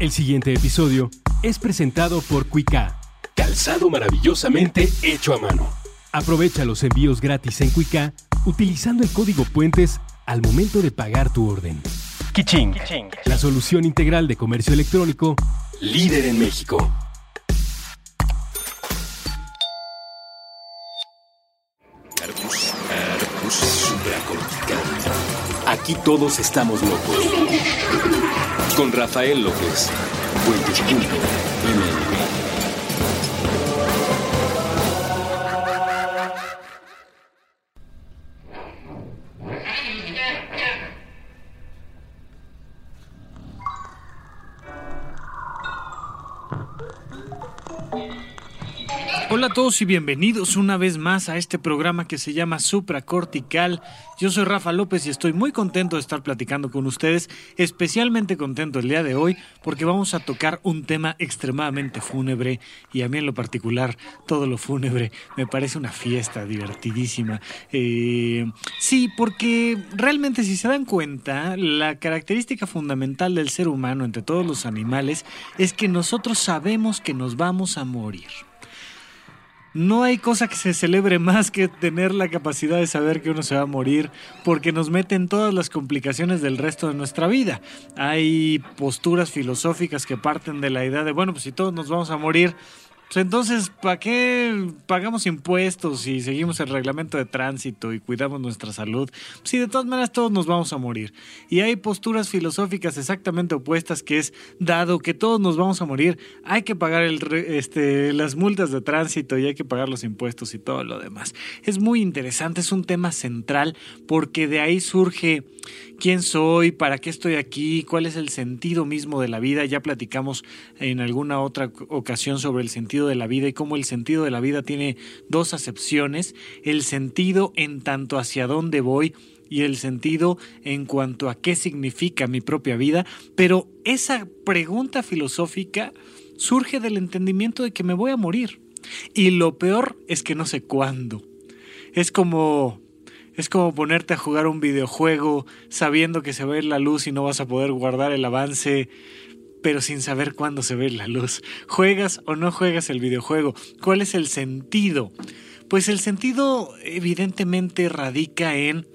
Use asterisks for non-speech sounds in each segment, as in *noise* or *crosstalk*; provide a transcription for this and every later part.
El siguiente episodio es presentado por Cuica. Calzado maravillosamente hecho a mano. Aprovecha los envíos gratis en Cuica utilizando el código Puentes al momento de pagar tu orden. Kiching, la solución integral de comercio electrónico, líder en México. Aquí todos estamos locos. Con Rafael López. Hola todos y bienvenidos una vez más a este programa que se llama Supracortical. Yo soy Rafa López y estoy muy contento de estar platicando con ustedes, especialmente contento el día de hoy porque vamos a tocar un tema extremadamente fúnebre y a mí en lo particular todo lo fúnebre me parece una fiesta divertidísima. Eh, sí, porque realmente si se dan cuenta, la característica fundamental del ser humano entre todos los animales es que nosotros sabemos que nos vamos a morir. No hay cosa que se celebre más que tener la capacidad de saber que uno se va a morir porque nos mete en todas las complicaciones del resto de nuestra vida. Hay posturas filosóficas que parten de la idea de, bueno, pues si todos nos vamos a morir, entonces, ¿para qué pagamos impuestos y seguimos el reglamento de tránsito y cuidamos nuestra salud? Si de todas maneras todos nos vamos a morir. Y hay posturas filosóficas exactamente opuestas que es, dado que todos nos vamos a morir, hay que pagar este, las multas de tránsito y hay que pagar los impuestos y todo lo demás. Es muy interesante, es un tema central porque de ahí surge quién soy, para qué estoy aquí, cuál es el sentido mismo de la vida. Ya platicamos en alguna otra ocasión sobre el sentido de la vida y cómo el sentido de la vida tiene dos acepciones, el sentido en tanto hacia dónde voy y el sentido en cuanto a qué significa mi propia vida, pero esa pregunta filosófica surge del entendimiento de que me voy a morir. Y lo peor es que no sé cuándo. Es como es como ponerte a jugar un videojuego sabiendo que se va a ir la luz y no vas a poder guardar el avance pero sin saber cuándo se ve la luz. ¿Juegas o no juegas el videojuego? ¿Cuál es el sentido? Pues el sentido evidentemente radica en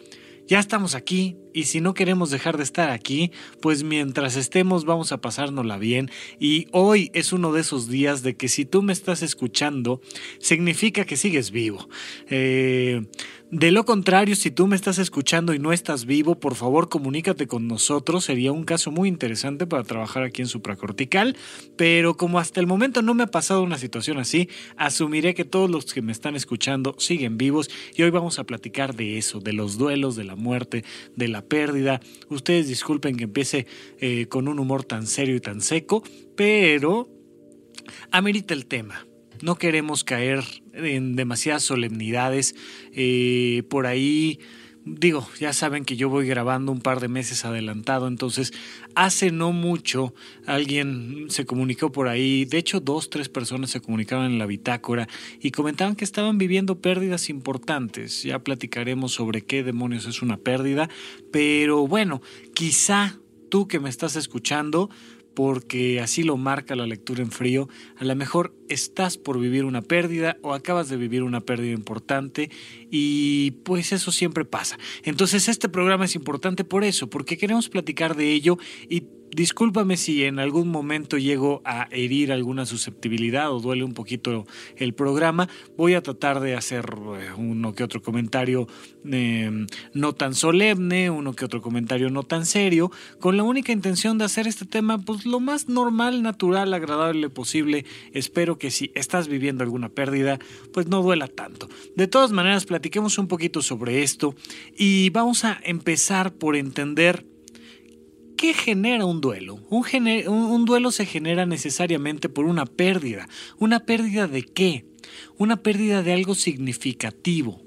ya estamos aquí y si no queremos dejar de estar aquí, pues mientras estemos vamos a pasárnosla bien y hoy es uno de esos días de que si tú me estás escuchando, significa que sigues vivo. Eh, de lo contrario, si tú me estás escuchando y no estás vivo, por favor comunícate con nosotros. Sería un caso muy interesante para trabajar aquí en supracortical. Pero como hasta el momento no me ha pasado una situación así, asumiré que todos los que me están escuchando siguen vivos. Y hoy vamos a platicar de eso, de los duelos, de la muerte, de la pérdida. Ustedes disculpen que empiece eh, con un humor tan serio y tan seco, pero amerita el tema no queremos caer en demasiadas solemnidades. Eh, por ahí, digo, ya saben que yo voy grabando un par de meses adelantado, entonces hace no mucho alguien se comunicó por ahí, de hecho dos, tres personas se comunicaron en la bitácora y comentaban que estaban viviendo pérdidas importantes. Ya platicaremos sobre qué demonios es una pérdida, pero bueno, quizá tú que me estás escuchando, porque así lo marca la lectura en frío, a lo mejor estás por vivir una pérdida o acabas de vivir una pérdida importante y pues eso siempre pasa. Entonces este programa es importante por eso, porque queremos platicar de ello y Discúlpame si en algún momento llego a herir alguna susceptibilidad o duele un poquito el programa. Voy a tratar de hacer eh, uno que otro comentario em, no tan solemne, uno que otro comentario no tan serio, con la única intención de hacer este tema pues lo más normal, natural, agradable posible. Espero que si estás viviendo alguna pérdida, pues no duela tanto. De todas maneras, platiquemos un poquito sobre esto y vamos a empezar por entender ¿Qué genera un duelo? Un, duelo se genera necesariamente por una pérdida. ¿Una pérdida de qué? Una pérdida de algo significativo.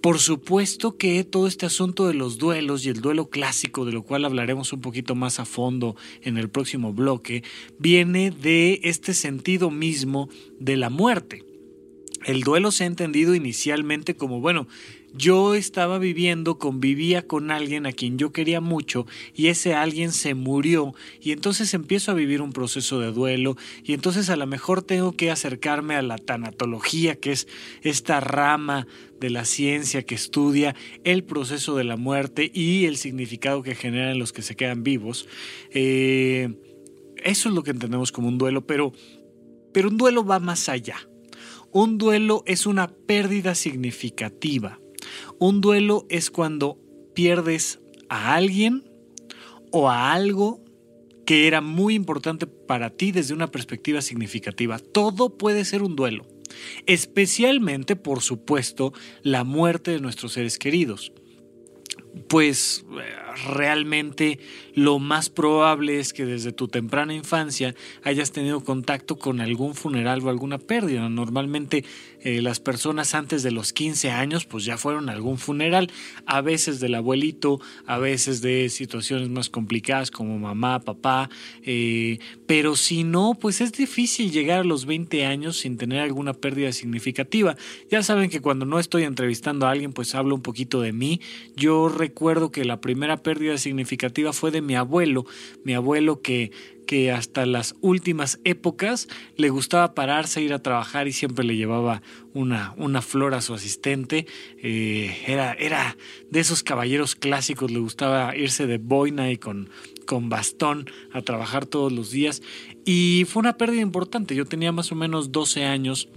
Por supuesto que todo este asunto de los duelos y el duelo clásico, de lo cual hablaremos un poquito más a fondo en el próximo bloque, viene de este sentido mismo de la muerte. El duelo se ha entendido inicialmente como, bueno, yo estaba viviendo, convivía con alguien a quien yo quería mucho y ese alguien se murió y entonces empiezo a vivir un proceso de duelo y entonces a lo mejor tengo que acercarme a la tanatología, que es esta rama de la ciencia que estudia el proceso de la muerte y el significado que generan los que se quedan vivos. Eh, eso es lo que entendemos como un duelo, pero, pero un duelo va más allá. Un duelo es una pérdida significativa. Un duelo es cuando pierdes a alguien o a algo que era muy importante para ti desde una perspectiva significativa. Todo puede ser un duelo, especialmente, por supuesto, la muerte de nuestros seres queridos. Pues realmente lo más probable es que desde tu temprana infancia hayas tenido contacto con algún funeral o alguna pérdida. Normalmente eh, las personas antes de los 15 años pues ya fueron a algún funeral, a veces del abuelito, a veces de situaciones más complicadas como mamá, papá, eh, pero si no, pues es difícil llegar a los 20 años sin tener alguna pérdida significativa. Ya saben que cuando no estoy entrevistando a alguien pues hablo un poquito de mí. Yo recuerdo que la primera pérdida significativa fue de mi abuelo, mi abuelo que, que hasta las últimas épocas le gustaba pararse, ir a trabajar y siempre le llevaba una, una flor a su asistente. Eh, era, era de esos caballeros clásicos, le gustaba irse de boina y con, con bastón a trabajar todos los días. Y fue una pérdida importante, yo tenía más o menos 12 años.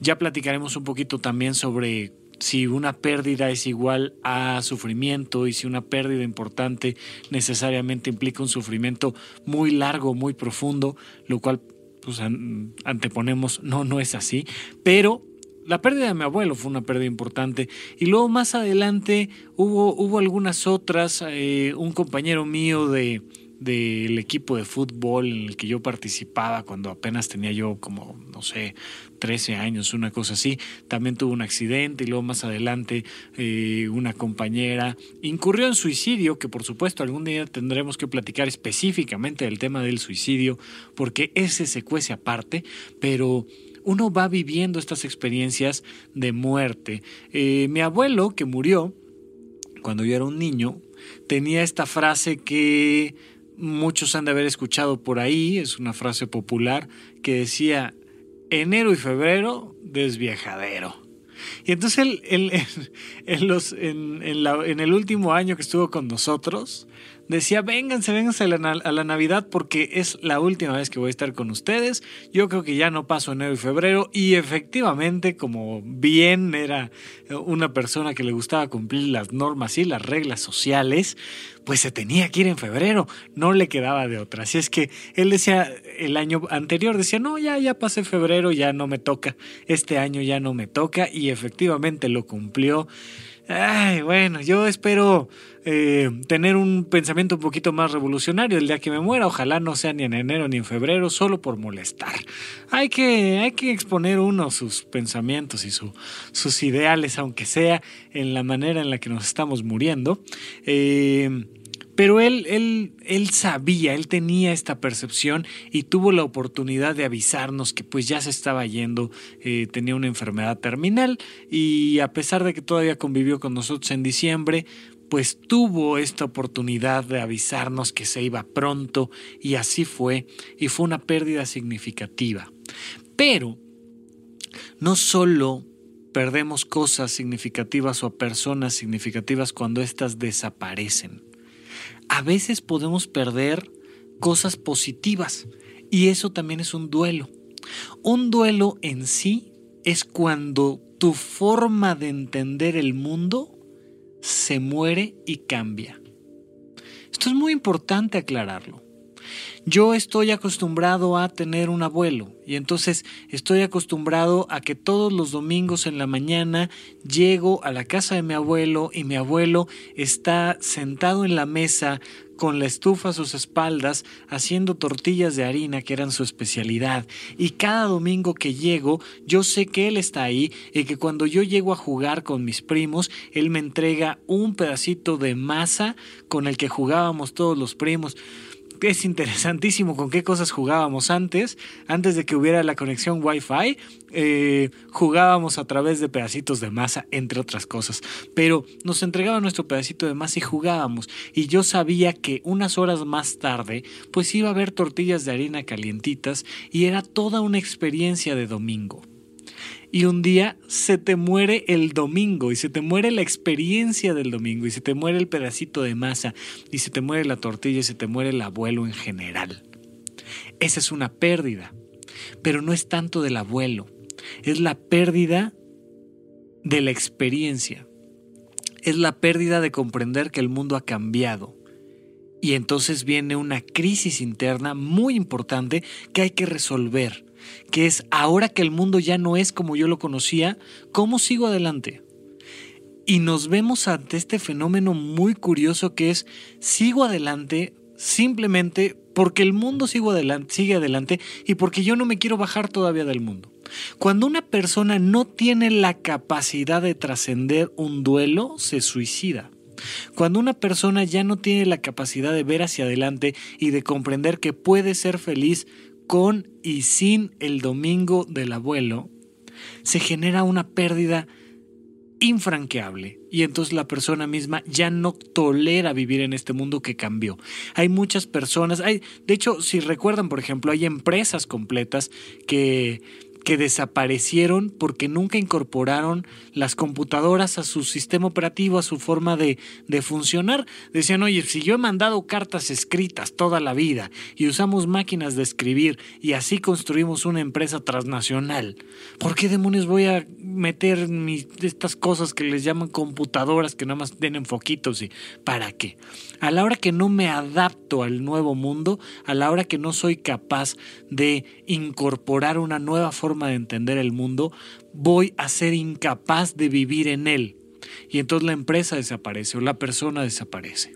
Ya platicaremos un poquito también sobre si una pérdida es igual a sufrimiento y si una pérdida importante necesariamente implica un sufrimiento muy largo, muy profundo, lo cual pues anteponemos, no, no es así, pero la pérdida de mi abuelo fue una pérdida importante. Y luego más adelante hubo, hubo algunas otras, eh, un compañero mío de, del equipo de fútbol en el que yo participaba cuando apenas tenía yo como, no sé, 13 años, una cosa así. También tuvo un accidente y luego más adelante eh, una compañera incurrió en suicidio, que por supuesto algún día tendremos que platicar específicamente del tema del suicidio, porque ese se cuece aparte, pero uno va viviendo estas experiencias de muerte. Eh, mi abuelo, que murió cuando yo era un niño, tenía esta frase que muchos han de haber escuchado por ahí, es una frase popular que decía, enero y febrero, desviajadero. Y entonces él, en, *laughs* los, en, en, el último año que estuvo con nosotros, decía, vénganse, vénganse a la, a la, Navidad porque es la última vez que voy a estar con ustedes. Yo creo que ya no paso enero y febrero y efectivamente, como bien era una persona que le gustaba cumplir las normas y las reglas sociales, pues se tenía que ir en febrero, no le quedaba de otra. Así es que él decía, el año anterior decía, no, ya, ya pasé febrero, ya no me toca, este año ya no me toca y efectivamente lo cumplió. Ay, bueno, yo espero eh, tener un pensamiento un poquito más revolucionario el día que me muera. Ojalá no sea ni en enero ni en febrero, solo por molestar. Hay que, hay que exponer uno sus pensamientos y sus ideales, aunque sea en la manera en la que nos estamos muriendo. Eh, pero él, él, él sabía, él tenía esta percepción y tuvo la oportunidad de avisarnos que pues ya se estaba yendo, eh, tenía una enfermedad terminal y a pesar de que todavía convivió con nosotros en diciembre, pues tuvo esta oportunidad de avisarnos que se iba pronto y así fue y fue una pérdida significativa. Pero no solo perdemos cosas significativas o personas significativas cuando éstas desaparecen a veces podemos perder cosas positivas y eso también es un duelo. Un duelo en sí es cuando tu forma de entender el mundo se muere y cambia. Esto es muy importante aclararlo. Yo estoy acostumbrado a tener un abuelo y entonces estoy acostumbrado a que todos los domingos en la mañana llego a la casa de mi abuelo y mi abuelo está sentado en la mesa con la estufa a sus espaldas haciendo tortillas de harina que eran su especialidad. Y cada domingo que llego, yo sé que él está ahí y que cuando yo llego a jugar con mis primos, él me entrega un pedacito de masa con el que jugábamos todos los primos es interesantísimo con qué cosas jugábamos antes. Antes de que hubiera la conexión Wi-Fi, eh, jugábamos a través de pedacitos de masa, entre otras cosas. Pero nos entregaba nuestro pedacito de masa y jugábamos. Y yo sabía que unas horas más tarde, pues iba a haber tortillas de harina calientitas y era toda una experiencia de domingo y un día se te muere el domingo y se te muere la experiencia del domingo y se te muere el pedacito de masa y se te muere la tortilla y se te muere el abuelo en general. Esa es una pérdida, pero no es tanto del abuelo, es la pérdida de la experiencia, es la pérdida de comprender que el mundo ha cambiado. Y entonces viene una crisis interna muy importante que hay que resolver que es ahora que el mundo ya no es como yo lo conocía, ¿cómo sigo adelante? Y nos vemos ante este fenómeno muy curioso que es sigo adelante simplemente porque el mundo sigue adelante, sigue adelante y porque yo no me quiero bajar todavía del mundo. Cuando una persona no tiene la capacidad de trascender un duelo, se suicida. Cuando una persona ya no tiene la capacidad de ver hacia adelante y de comprender que puede ser feliz con y sin el domingo del abuelo, se genera una pérdida infranqueable y entonces la persona misma ya no tolera vivir en este mundo que cambió. Hay muchas personas, hay, de hecho, si recuerdan, por ejemplo, hay empresas completas que que desaparecieron porque nunca incorporaron las computadoras a su sistema operativo, a su forma de, de, funcionar. Decían, oye, si yo he mandado cartas escritas toda la vida y usamos máquinas de escribir y así construimos una empresa transnacional, ¿por qué demonios voy a meter mis, estas cosas que les llaman computadoras que nada más tienen foquitos y para qué? A la hora que no me adapto al nuevo mundo, a la hora que no soy capaz de incorporar una nueva forma de entender el mundo, voy a ser incapaz de vivir en él. Y entonces la empresa desaparece o la persona desaparece.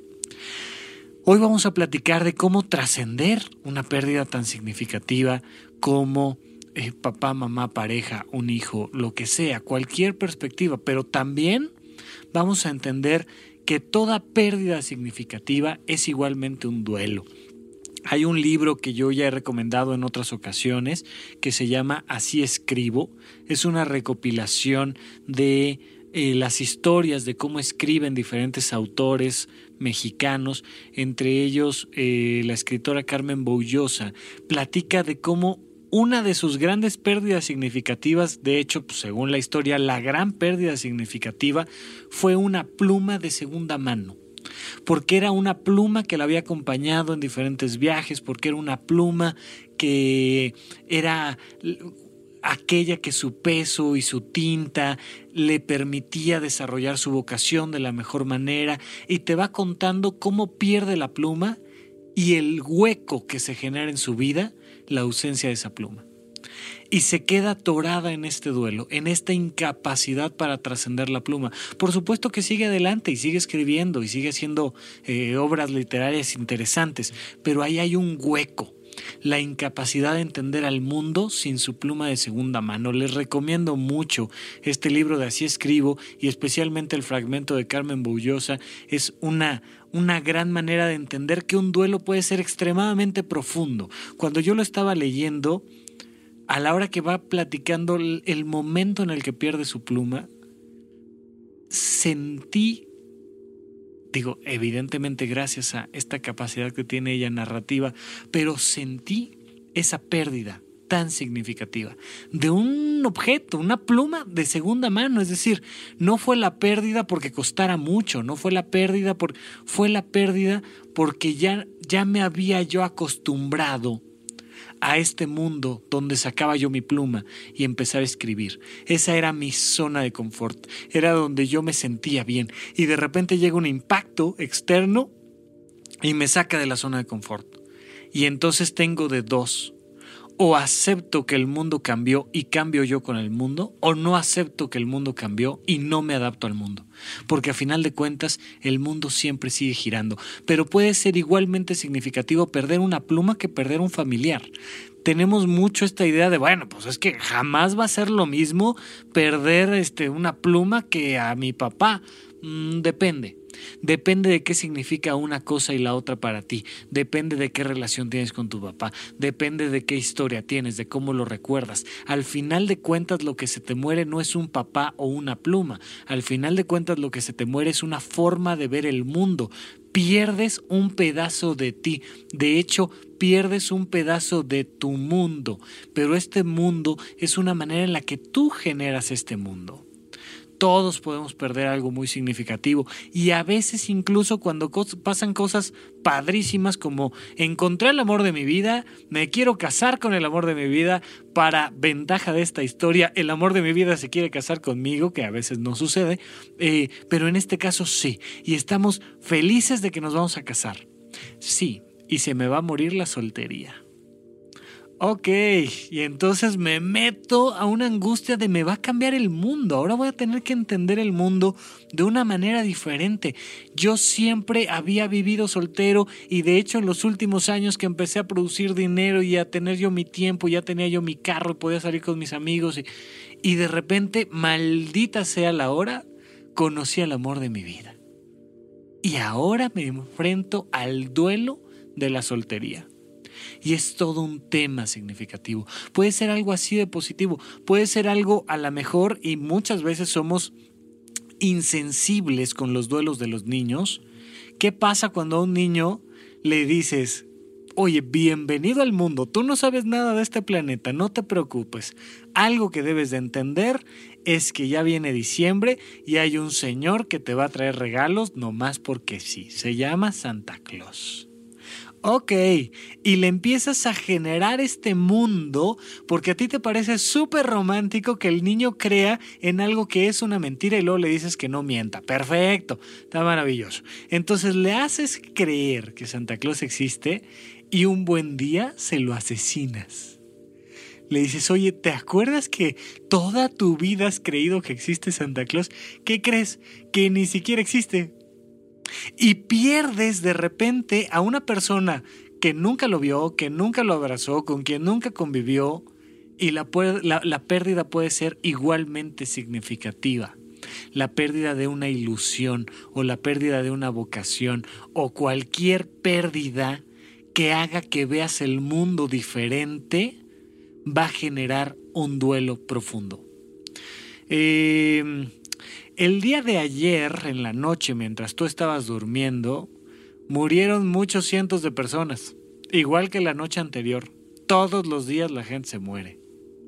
Hoy vamos a platicar de cómo trascender una pérdida tan significativa como eh, papá, mamá, pareja, un hijo, lo que sea, cualquier perspectiva, pero también vamos a entender que toda pérdida significativa es igualmente un duelo. Hay un libro que yo ya he recomendado en otras ocasiones que se llama Así escribo. Es una recopilación de eh, las historias de cómo escriben diferentes autores mexicanos, entre ellos eh, la escritora Carmen Boullosa, platica de cómo una de sus grandes pérdidas significativas, de hecho, pues, según la historia, la gran pérdida significativa fue una pluma de segunda mano porque era una pluma que la había acompañado en diferentes viajes, porque era una pluma que era aquella que su peso y su tinta le permitía desarrollar su vocación de la mejor manera y te va contando cómo pierde la pluma y el hueco que se genera en su vida la ausencia de esa pluma y se queda atorada en este duelo, en esta incapacidad para trascender la pluma. Por supuesto que sigue adelante y sigue escribiendo y sigue haciendo eh, obras literarias interesantes, pero ahí hay un hueco la incapacidad de entender al mundo sin su pluma de segunda mano. Les recomiendo mucho este libro de Así escribo y especialmente el fragmento de Carmen Bullosa. Es una, una gran manera de entender que un duelo puede ser extremadamente profundo. Cuando yo lo estaba leyendo, a la hora que va platicando el momento en el que pierde su pluma, sentí, digo, evidentemente gracias a esta capacidad que tiene ella narrativa, pero sentí esa pérdida tan significativa de un objeto, una pluma de segunda mano, es decir, no fue la pérdida porque costara mucho, no fue la pérdida por fue la pérdida porque ya ya me había yo acostumbrado a este mundo donde sacaba yo mi pluma y empezar a escribir. Esa era mi zona de confort, era donde yo me sentía bien y de repente llega un impacto externo y me saca de la zona de confort. Y entonces tengo de dos, o acepto que el mundo cambió y cambio yo con el mundo, o no acepto que el mundo cambió y no me adapto al mundo. Porque a final de cuentas el mundo siempre sigue girando, pero puede ser igualmente significativo perder una pluma que perder un familiar. Tenemos mucho esta idea de, bueno, pues es que jamás va a ser lo mismo perder este, una pluma que a mi papá. Mm, depende. Depende de qué significa una cosa y la otra para ti. Depende de qué relación tienes con tu papá. Depende de qué historia tienes, de cómo lo recuerdas. Al final de cuentas lo que se te muere no es un papá o una pluma. Al final de cuentas lo que se te muere es una forma de ver el mundo. Pierdes un pedazo de ti. De hecho, pierdes un pedazo de tu mundo. Pero este mundo es una manera en la que tú generas este mundo todos podemos perder algo muy significativo y a veces incluso cuando pasan cosas padrísimas como encontré el amor de mi vida, me quiero casar con el amor de mi vida, para ventaja de esta historia, el amor de mi vida se quiere casar conmigo, que a veces no sucede, eh, pero en este caso sí, y estamos felices de que nos vamos a casar. Sí, y se me va a morir la soltería. Ok, y entonces me meto a una angustia de me va a cambiar el mundo. Ahora voy a tener que entender el mundo de una manera diferente. Yo siempre había vivido soltero y de hecho en los últimos años que empecé a producir dinero y a tener yo mi tiempo, ya tenía yo mi carro podía salir con mis amigos y, y de repente, maldita sea la hora, conocí al amor de mi vida. Y ahora me enfrento al duelo de la soltería. Y es todo un tema significativo. Puede ser algo así de positivo, puede ser algo a la mejor y muchas veces somos insensibles con los duelos de los niños. ¿Qué pasa cuando a un niño le dices, oye, bienvenido al mundo, tú no sabes nada de este planeta, no te preocupes. Algo que debes de entender es que ya viene diciembre y hay un señor que te va a traer regalos nomás porque sí, se llama Santa Claus. Ok, y le empiezas a generar este mundo porque a ti te parece súper romántico que el niño crea en algo que es una mentira y luego le dices que no mienta. Perfecto, está maravilloso. Entonces le haces creer que Santa Claus existe y un buen día se lo asesinas. Le dices, oye, ¿te acuerdas que toda tu vida has creído que existe Santa Claus? ¿Qué crees? Que ni siquiera existe y pierdes de repente a una persona que nunca lo vio, que nunca lo abrazó, con quien nunca convivió, y la, la, pérdida puede ser igualmente significativa. La pérdida de una ilusión o la pérdida de una vocación o cualquier pérdida que haga que veas el mundo diferente va a generar un duelo profundo. Eh, el día de ayer, en la noche, mientras tú estabas durmiendo, murieron muchos cientos de personas, igual que la noche anterior. Todos los días la gente se muere,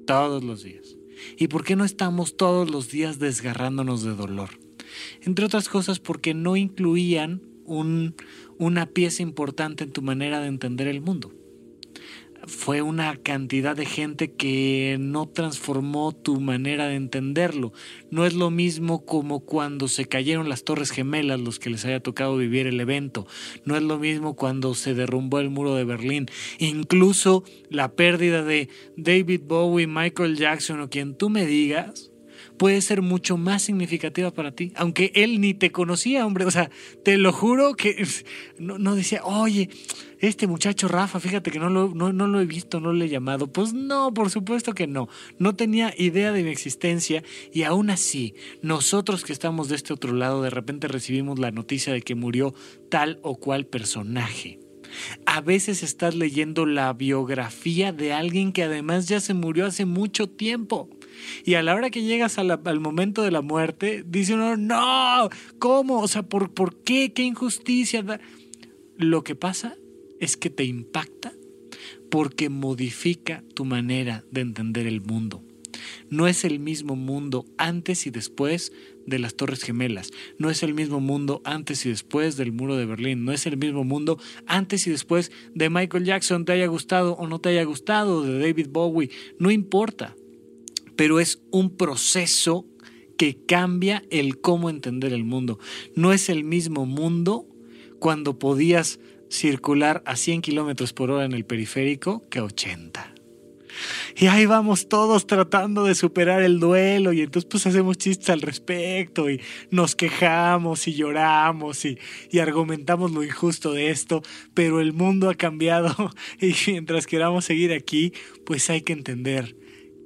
todos los días. ¿Y por qué no estamos todos los días desgarrándonos de dolor? Entre otras cosas porque no incluían un, una pieza importante en tu manera de entender el mundo fue una cantidad de gente que no transformó tu manera de entenderlo. No es lo mismo como cuando se cayeron las Torres Gemelas, los que les haya tocado vivir el evento. No es lo mismo cuando se derrumbó el muro de Berlín. Incluso la pérdida de David Bowie, Michael Jackson o quien tú me digas puede ser mucho más significativa para ti, aunque él ni te conocía, hombre. O sea, te lo juro que *laughs* no, no decía, oye, este muchacho Rafa, fíjate que no lo, no, lo he visto, no lo he llamado. Pues no, por supuesto que no. No tenía idea de mi existencia y aún así, nosotros que estamos de este otro lado, de repente recibimos la noticia de que murió tal o cual personaje. A veces estás leyendo la biografía de alguien que además ya se murió hace mucho tiempo. Y a la hora que llegas al momento de la muerte, dice uno, no, ¿cómo? O sea, ¿por, ¿por qué? ¿Qué injusticia? Lo que pasa es que te impacta porque modifica tu manera de entender el mundo. No es el mismo mundo antes y después de las Torres Gemelas, no es el mismo mundo antes y después del muro de Berlín, no es el mismo mundo antes y después de Michael Jackson, te haya gustado o no te haya gustado, de David Bowie, no importa, pero es un proceso que cambia el cómo entender el mundo. No es el mismo mundo cuando podías circular a 100 kilómetros por hora en el periférico que 80. Y ahí vamos todos tratando de superar el duelo y entonces pues hacemos chistes al respecto y nos quejamos y lloramos y, y argumentamos lo injusto de esto, pero el mundo ha cambiado *laughs* y mientras queramos seguir aquí, pues hay que entender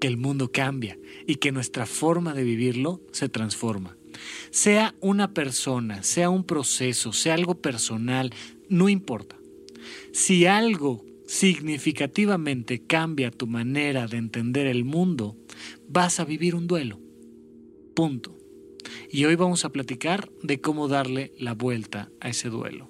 que el mundo cambia y que nuestra forma de vivirlo se transforma. Sea una persona, sea un proceso, sea algo personal, no importa. Si algo significativamente cambia tu manera de entender el mundo, vas a vivir un duelo. Punto. Y hoy vamos a platicar de cómo darle la vuelta a ese duelo.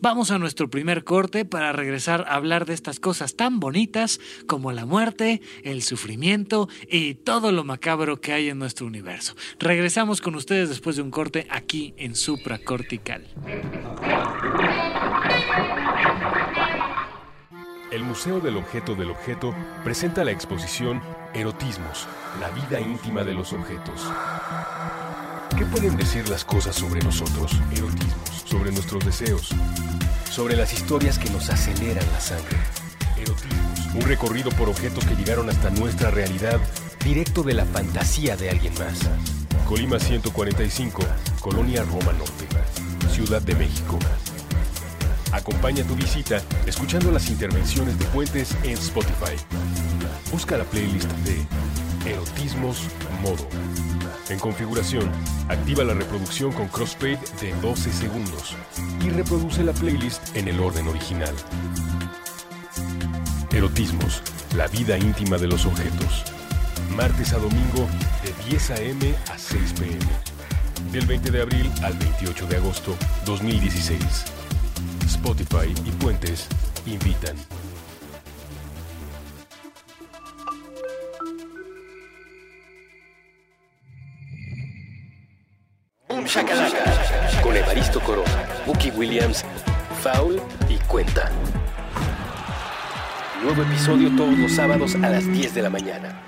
Vamos a nuestro primer corte para regresar a hablar de estas cosas tan bonitas como la muerte, el sufrimiento y todo lo macabro que hay en nuestro universo. Regresamos con ustedes después de un corte aquí en Supracortical. El Museo del Objeto del Objeto presenta la exposición Erotismos, la vida íntima de los objetos. ¿Qué pueden decir las cosas sobre nosotros? Erotismos, sobre nuestros deseos, sobre las historias que nos aceleran la sangre. Erotismos, un recorrido por objetos que llegaron hasta nuestra realidad, directo de la fantasía de alguien más. Colima 145, Colonia Roma Norte, Ciudad de México. Acompaña tu visita escuchando las intervenciones de Puentes en Spotify. Busca la playlist de Erotismos Modo. En configuración, activa la reproducción con crossfade de 12 segundos y reproduce la playlist en el orden original. Erotismos, la vida íntima de los objetos. Martes a domingo de 10 a.m. a 6 p.m. Del 20 de abril al 28 de agosto 2016. Spotify y Puentes invitan. Con Evaristo Corona, Bucky Williams, Foul y Cuenta. Nuevo episodio todos los sábados a las 10 de la mañana.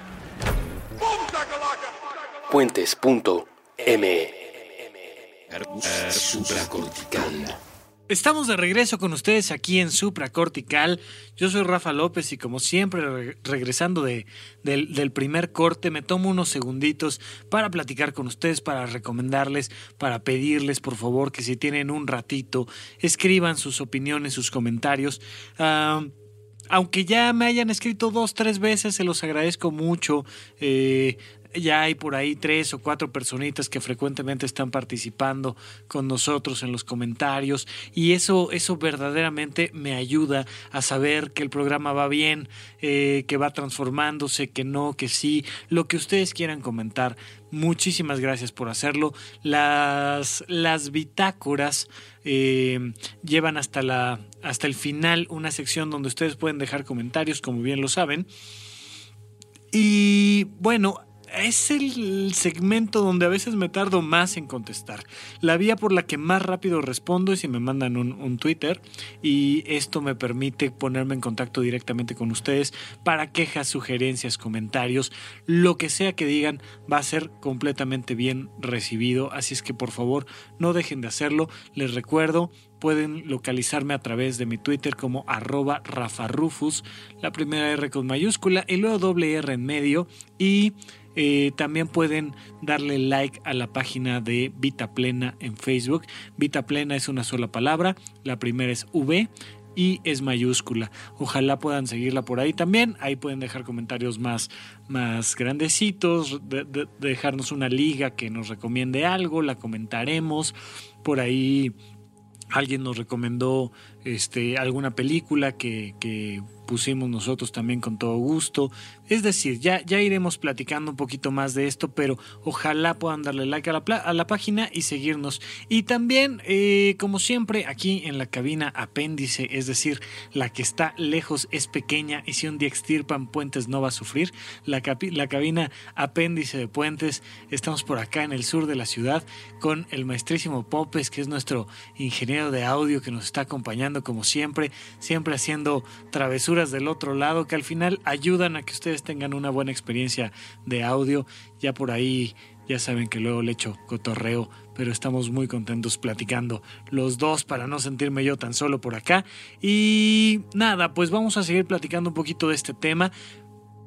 Puentes.me Supracortical. Estamos de regreso con ustedes aquí en Supracortical. Yo soy Rafa López y como siempre re- regresando de, del, primer corte me tomo unos segunditos para platicar con ustedes, para recomendarles, para pedirles por favor que si tienen un ratito escriban sus opiniones, sus comentarios. Aunque ya me hayan escrito dos, tres veces, se los agradezco mucho. Eh, ya hay por ahí tres o cuatro personitas que frecuentemente están participando con nosotros en los comentarios y eso, eso verdaderamente me ayuda a saber que el programa va bien, eh, que va transformándose, que no, que sí, lo que ustedes quieran comentar. Muchísimas gracias por hacerlo. Las, las bitácoras eh, llevan hasta, la, hasta el final una sección donde ustedes pueden dejar comentarios, como bien lo saben. Y bueno, es el segmento donde a veces me tardo más en contestar. La vía por la que más rápido respondo es si me mandan un, un, Twitter y esto me permite ponerme en contacto directamente con ustedes para quejas, sugerencias, comentarios, lo que sea que digan va a ser completamente bien recibido. Así es que por favor no dejen de hacerlo. Les recuerdo pueden localizarme a través de mi Twitter como arroba rafarufus, la primera R con mayúscula y luego doble R en medio y eh, también pueden darle like a la página de Vita Plena en Facebook. Vita Plena es una sola palabra, la primera es V y es mayúscula. Ojalá puedan seguirla por ahí también. Ahí pueden dejar comentarios más, más grandecitos, de, de, dejarnos una liga que nos recomiende algo, la comentaremos. Por ahí alguien nos recomendó este, alguna película que, pusimos nosotros también con todo gusto. Es decir, ya, ya iremos platicando un poquito más de esto, pero ojalá puedan darle like a la, a la página y seguirnos. Y también, eh, como siempre, aquí en la cabina apéndice, es decir, la que está lejos es pequeña y si un día extirpan puentes no va a sufrir, la, la cabina apéndice de puentes, estamos por acá en el sur de la ciudad con el maestrísimo Popes, que es nuestro ingeniero de audio que nos está acompañando como siempre, siempre haciendo travesuras del otro lado que al final ayudan a que ustedes tengan una buena experiencia de audio. Ya por ahí ya saben que luego le echo cotorreo, pero estamos muy contentos platicando los dos para no sentirme yo tan solo por acá. Y nada, pues vamos a seguir platicando un poquito de este tema.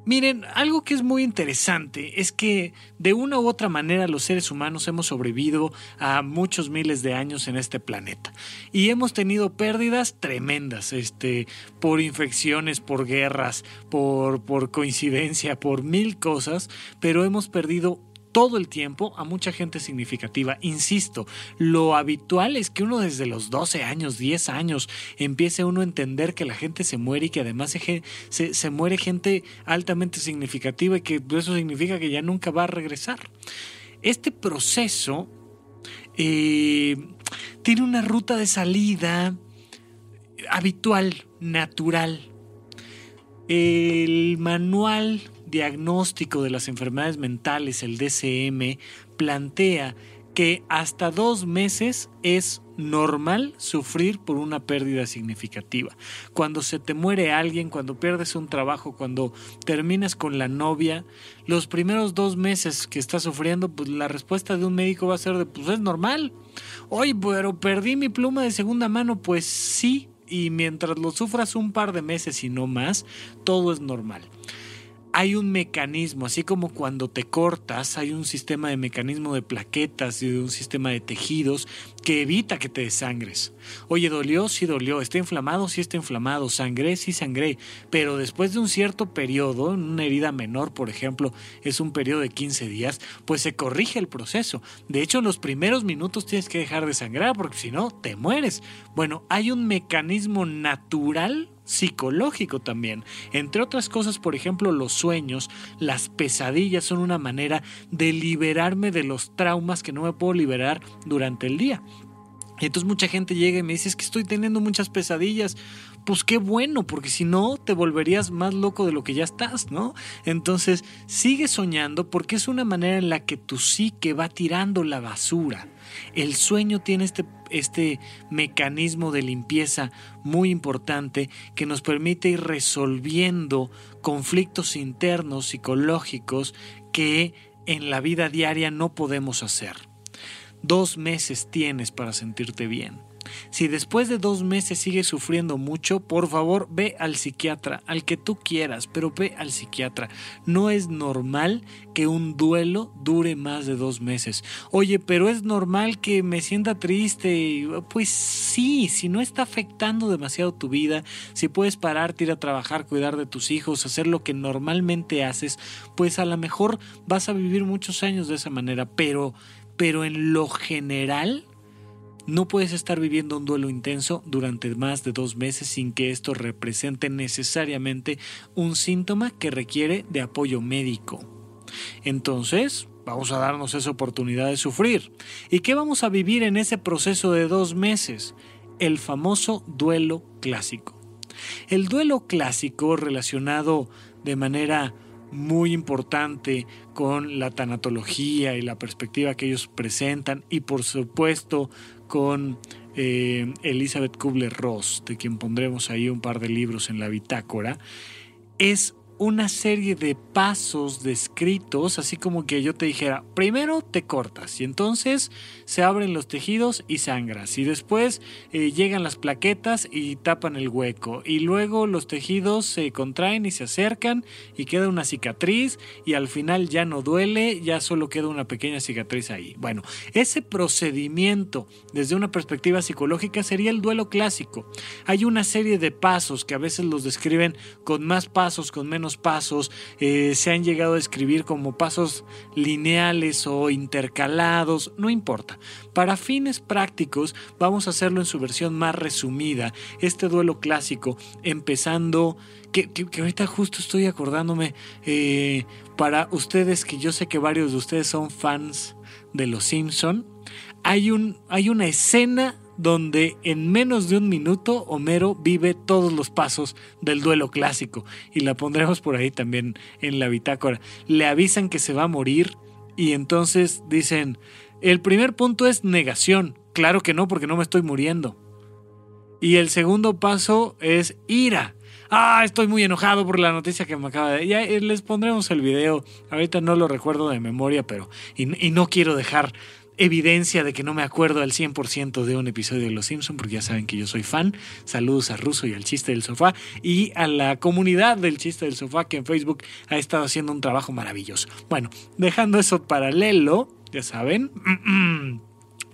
Miren, algo que es muy interesante es que de una u otra manera los seres humanos hemos sobrevivido a muchos miles de años en este planeta. Y hemos tenido pérdidas tremendas, este, por infecciones, por guerras, por, por coincidencia, por mil cosas, pero hemos perdido todo el tiempo a mucha gente significativa. Insisto, lo habitual es que uno desde los 12 años, 10 años, empiece uno a entender que la gente se muere y que además se, se, muere gente altamente significativa y que eso significa que ya nunca va a regresar. Este proceso eh, tiene una ruta de salida habitual, natural. El manual diagnóstico de las enfermedades mentales, el DCM, plantea que hasta dos meses es normal sufrir por una pérdida significativa. Cuando se te muere alguien, cuando pierdes un trabajo, cuando terminas con la novia, los primeros dos meses que estás sufriendo, pues la respuesta de un médico va a ser de, pues es normal. Oye, pero perdí mi pluma de segunda mano, pues sí, y mientras lo sufras un par de meses y no más, todo es normal hay un mecanismo, así como cuando te cortas, hay un sistema de mecanismo de plaquetas y un sistema de tejidos que evita que te desangres. Oye, dolió, sí dolió, está inflamado, sí está inflamado, sangré, sí sangré, pero después de un cierto periodo, una herida menor, por ejemplo, es un periodo de 15 días, pues se corrige el proceso. De hecho, en los primeros minutos tienes que dejar de sangrar porque si no, te mueres. Bueno, hay un mecanismo natural psicológico también. Entre otras cosas, por ejemplo, los sueños, las pesadillas son una manera de liberarme de los traumas que no me puedo liberar durante el día. Entonces mucha gente llega y me dice, es que estoy teniendo muchas pesadillas. Pues qué bueno, porque si no te volverías más loco de lo que ya estás, ¿no? Entonces sigue soñando porque es una manera en la que tu psique va tirando la basura. El sueño tiene este, este mecanismo de limpieza muy importante que nos permite ir resolviendo conflictos internos psicológicos que en la vida diaria no podemos hacer. Dos meses tienes para sentirte bien. Si después de dos meses sigues sufriendo mucho, por favor ve al psiquiatra, al que tú quieras, pero ve al psiquiatra. No es normal que un duelo dure más de dos meses. Oye, pero es normal que me sienta triste. Pues sí, si no está afectando demasiado tu vida, si puedes pararte, ir a trabajar, cuidar de tus hijos, hacer lo que normalmente haces, pues a lo mejor vas a vivir muchos años de esa manera, pero, pero en lo general no puedes estar viviendo un duelo intenso durante más de dos meses sin que esto represente necesariamente un síntoma que requiere de apoyo médico. Entonces, vamos a darnos esa oportunidad de sufrir. ¿Y qué vamos a vivir en ese proceso de dos meses? El famoso duelo clásico. El duelo clásico relacionado de manera muy importante con la tanatología y la perspectiva que ellos presentan y por supuesto con eh, Elizabeth Kubler-Ross, de quien pondremos ahí un par de libros en la bitácora, es una serie de pasos descritos, así como que yo te dijera, primero te cortas y entonces se abren los tejidos y sangras y después eh, llegan las plaquetas y tapan el hueco y luego los tejidos se contraen y se acercan y queda una cicatriz y al final ya no duele, ya solo queda una pequeña cicatriz ahí. Bueno, ese procedimiento desde una perspectiva psicológica sería el duelo clásico. Hay una serie de pasos que a veces los describen con más pasos, con menos pasos, eh, se han llegado a escribir como pasos lineales o intercalados, no importa. Para fines prácticos vamos a hacerlo en su versión más resumida, este duelo clásico, empezando, que, ahorita justo estoy acordándome, eh, para ustedes, que yo sé que varios de ustedes son fans de Los Simpson, hay, un, hay una escena donde en menos de un minuto Homero vive todos los pasos del duelo clásico y la pondremos por ahí también en la bitácora. Le avisan que se va a morir y entonces dicen, el primer punto es negación, claro que no porque no me estoy muriendo. Y el segundo paso es ira. Ah, estoy muy enojado por la noticia que me acaba de... Ya eh, les pondremos el video. Ahorita no lo recuerdo de memoria, pero... Y, y no quiero dejar evidencia de que no me acuerdo al 100% de un episodio de Los Simpson porque ya saben que yo soy fan. Saludos a Russo y al Chiste del Sofá y a la comunidad del Chiste del Sofá que en Facebook ha estado haciendo un trabajo maravilloso. Bueno, dejando eso paralelo, ya saben, *clears throat*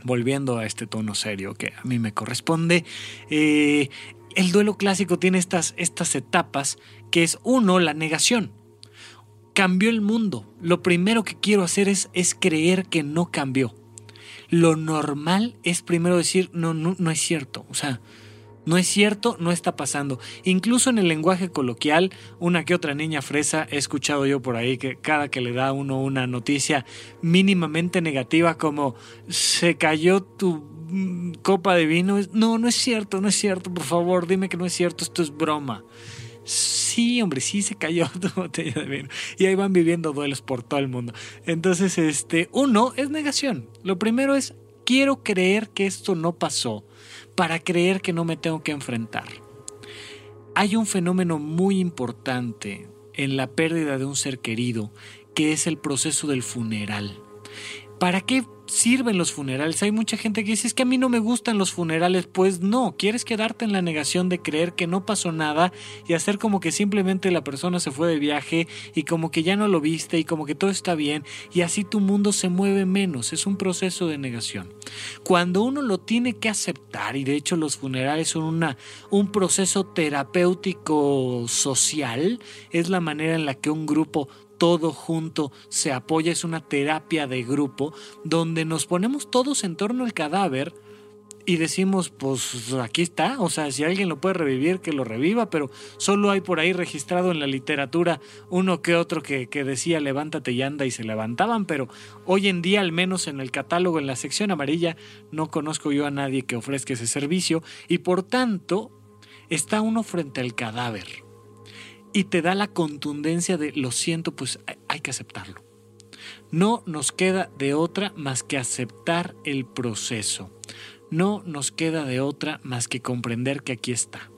volviendo a este tono serio que a mí me corresponde, eh, el duelo clásico tiene estas, estas etapas que es uno, la negación cambió el mundo. Lo primero que quiero hacer es, es creer que no cambió. Lo normal es primero decir, no, no, no es cierto. O sea, no es cierto, no está pasando. Incluso en el lenguaje coloquial, una que otra niña fresa, he escuchado yo por ahí que cada que le da a uno una noticia mínimamente negativa como se cayó tu mm, copa de vino, no, no es cierto, no es cierto, por favor, dime que no es cierto, esto es broma. Sí, hombre, sí se cayó *laughs* tu botella de vino. Y ahí van viviendo duelos por todo el mundo. Entonces, este, uno es negación. Lo primero es, quiero creer que esto no pasó para creer que no me tengo que enfrentar. Hay un fenómeno muy importante en la pérdida de un ser querido, que es el proceso del funeral. ¿Para qué sirven los funerales. Hay mucha gente que dice, es que a mí no me gustan los funerales. Pues no, quieres quedarte en la negación de creer que no pasó nada y hacer como que simplemente la persona se fue de viaje y como que ya no lo viste y como que todo está bien y así tu mundo se mueve menos. Es un proceso de negación. Cuando uno lo tiene que aceptar, y de hecho los funerales son una, un proceso terapéutico social, es la manera en la que un grupo todo junto se apoya, es una terapia de grupo donde nos ponemos todos en torno al cadáver y decimos, pues aquí está, o sea, si alguien lo puede revivir, que lo reviva, pero solo hay por ahí registrado en la literatura uno que otro que, que, decía levántate y anda y se levantaban, pero hoy en día, al menos en el catálogo, en la sección amarilla, no conozco yo a nadie que ofrezca ese servicio y por tanto está uno frente al cadáver y te da la contundencia de lo siento, pues hay que aceptarlo. No nos queda de otra más que aceptar el proceso. No nos queda de otra más que comprender que aquí está.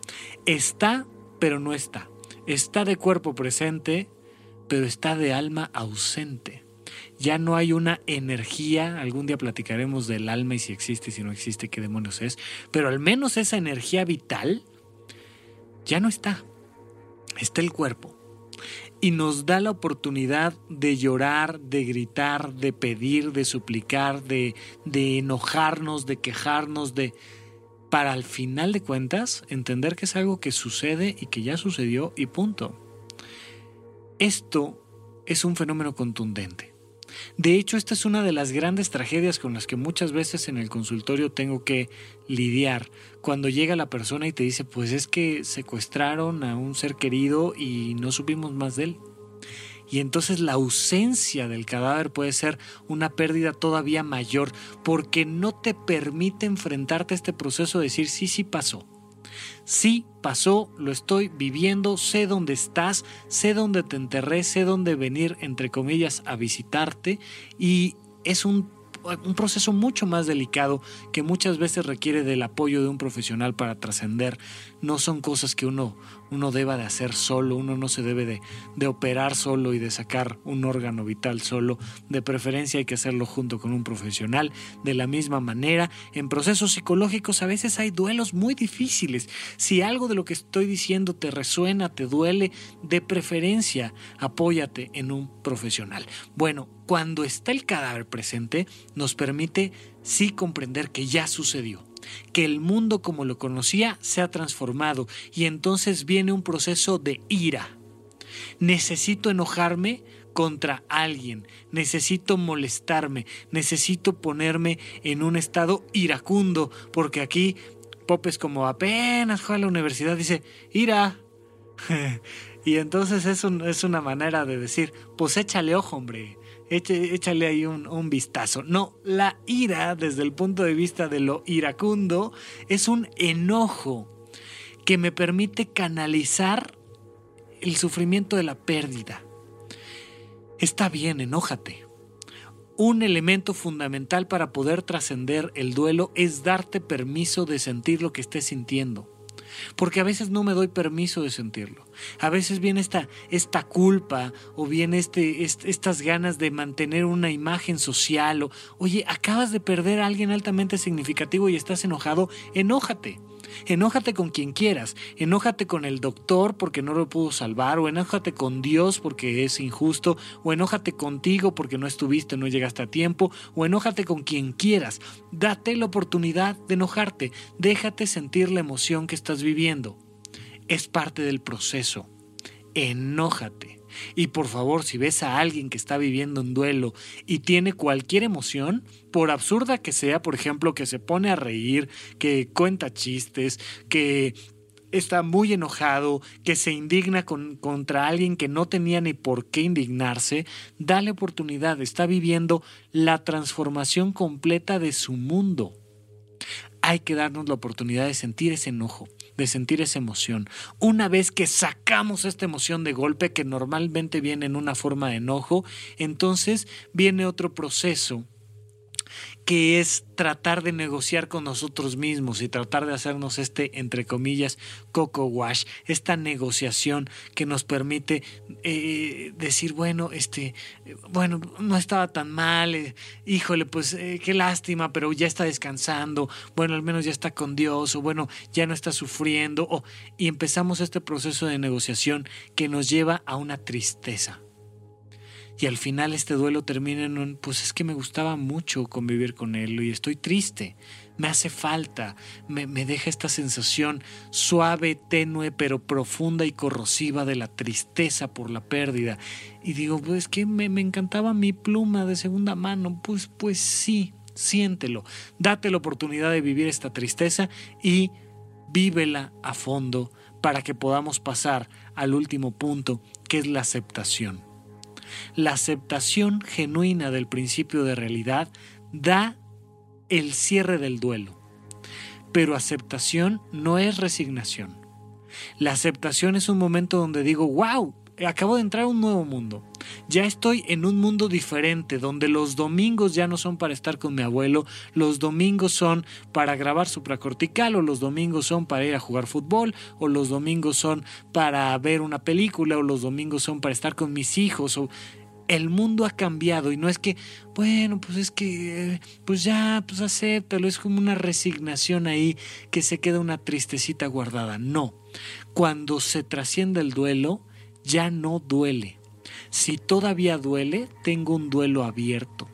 Está, pero no está. Está de cuerpo presente, pero está de alma ausente. Ya no hay una energía, algún día platicaremos del alma y si existe, si no existe, qué demonios es, pero al menos esa energía vital ya no está está el cuerpo y nos da la oportunidad de llorar, de gritar, de pedir, de suplicar, de, de enojarnos, de quejarnos, de para al final de cuentas entender que es algo que sucede y que ya sucedió y punto. Esto es un fenómeno contundente. De hecho, esta es una de las grandes tragedias con las que muchas veces en el consultorio tengo que lidiar. Cuando llega la persona y te dice, pues es que secuestraron a un ser querido y no supimos más de él. Y entonces la ausencia del cadáver puede ser una pérdida todavía mayor porque no te permite enfrentarte a este proceso de decir, sí, sí pasó Sí, pasó, lo estoy viviendo, sé dónde estás, sé dónde te enterré, sé dónde venir, entre comillas, a visitarte y es un un proceso mucho más delicado que muchas veces requiere del apoyo de un profesional para trascender. No son cosas que uno, uno deba de hacer solo, uno no se debe de, de operar solo y de sacar un órgano vital solo. De preferencia hay que hacerlo junto con un profesional. De la misma manera, en procesos psicológicos a veces hay duelos muy difíciles. Si algo de lo que estoy diciendo te resuena, te duele, de preferencia apóyate en un profesional. Bueno, cuando está el cadáver presente, nos permite sí comprender que ya sucedió, que el mundo como lo conocía se ha transformado y entonces viene un proceso de ira. Necesito enojarme contra alguien, necesito molestarme, necesito ponerme en un estado iracundo, porque aquí Popes como apenas fue a la universidad dice, ira. *laughs* y entonces es, es una manera de decir, pues échale ojo, hombre échale ahí un, vistazo. No, la ira, desde el punto de vista de lo iracundo, es un enojo que me permite canalizar el sufrimiento de la pérdida. Está bien, enójate. Un elemento fundamental para poder trascender el duelo es darte permiso de sentir lo que estés sintiendo porque a veces no me doy permiso de sentirlo. A veces viene esta, esta culpa o viene este, estas ganas de mantener una imagen social o, oye, acabas de perder a alguien altamente significativo y estás enojado, enójate. Enójate con quien quieras, enójate con el doctor porque no lo pudo salvar, o enójate con Dios porque es injusto, o enójate contigo porque no estuviste, no llegaste a tiempo, o enójate con quien quieras. Date la oportunidad de enojarte, déjate sentir la emoción que estás viviendo. Es parte del proceso. Enójate. Y por favor, si ves a alguien que está viviendo un duelo y tiene cualquier emoción, por absurda que sea, por ejemplo, que se pone a reír, que cuenta chistes, que está muy enojado, que se indigna contra alguien que no tenía ni por qué indignarse, dale oportunidad, está viviendo la transformación completa de su mundo. Hay que darnos la oportunidad de sentir ese enojo, de sentir esa emoción. Una vez que sacamos esta emoción de golpe que normalmente viene en una forma de enojo, entonces viene otro proceso que es tratar de negociar con nosotros mismos y tratar de hacernos este, entre comillas, coco wash, esta negociación que nos permite eh, decir, bueno, este, bueno, no estaba tan mal, eh, híjole, pues eh, qué lástima, pero ya está descansando, bueno, al menos ya está con Dios, o bueno, ya no está sufriendo, o, y empezamos este proceso de negociación que nos lleva a una tristeza y al final este duelo termina en un, pues es que me gustaba mucho convivir con él y estoy triste, me hace falta, me, deja esta sensación suave, tenue, pero profunda y corrosiva de la tristeza por la pérdida. Y digo, pues que me, me encantaba mi pluma de segunda mano, pues, pues sí, siéntelo, date la oportunidad de vivir esta tristeza y vívela a fondo para que podamos pasar al último punto, que es la aceptación. La aceptación genuina del principio de realidad da el cierre del duelo. Pero aceptación no es resignación. La aceptación es un momento donde digo, wow, acabo de entrar a un nuevo mundo. Ya estoy en un mundo diferente, donde los domingos ya no son para estar con mi abuelo, los domingos son para grabar supracortical, o los domingos son para ir a jugar fútbol, o los domingos son para ver una película, o los domingos son para estar con mis hijos, o el mundo ha cambiado y no es que, bueno, pues es que, pues ya, pues acéptalo, es como una resignación ahí que se queda una tristecita guardada. No, cuando se trasciende el duelo, ya no duele. Si todavía duele, tengo un duelo abierto.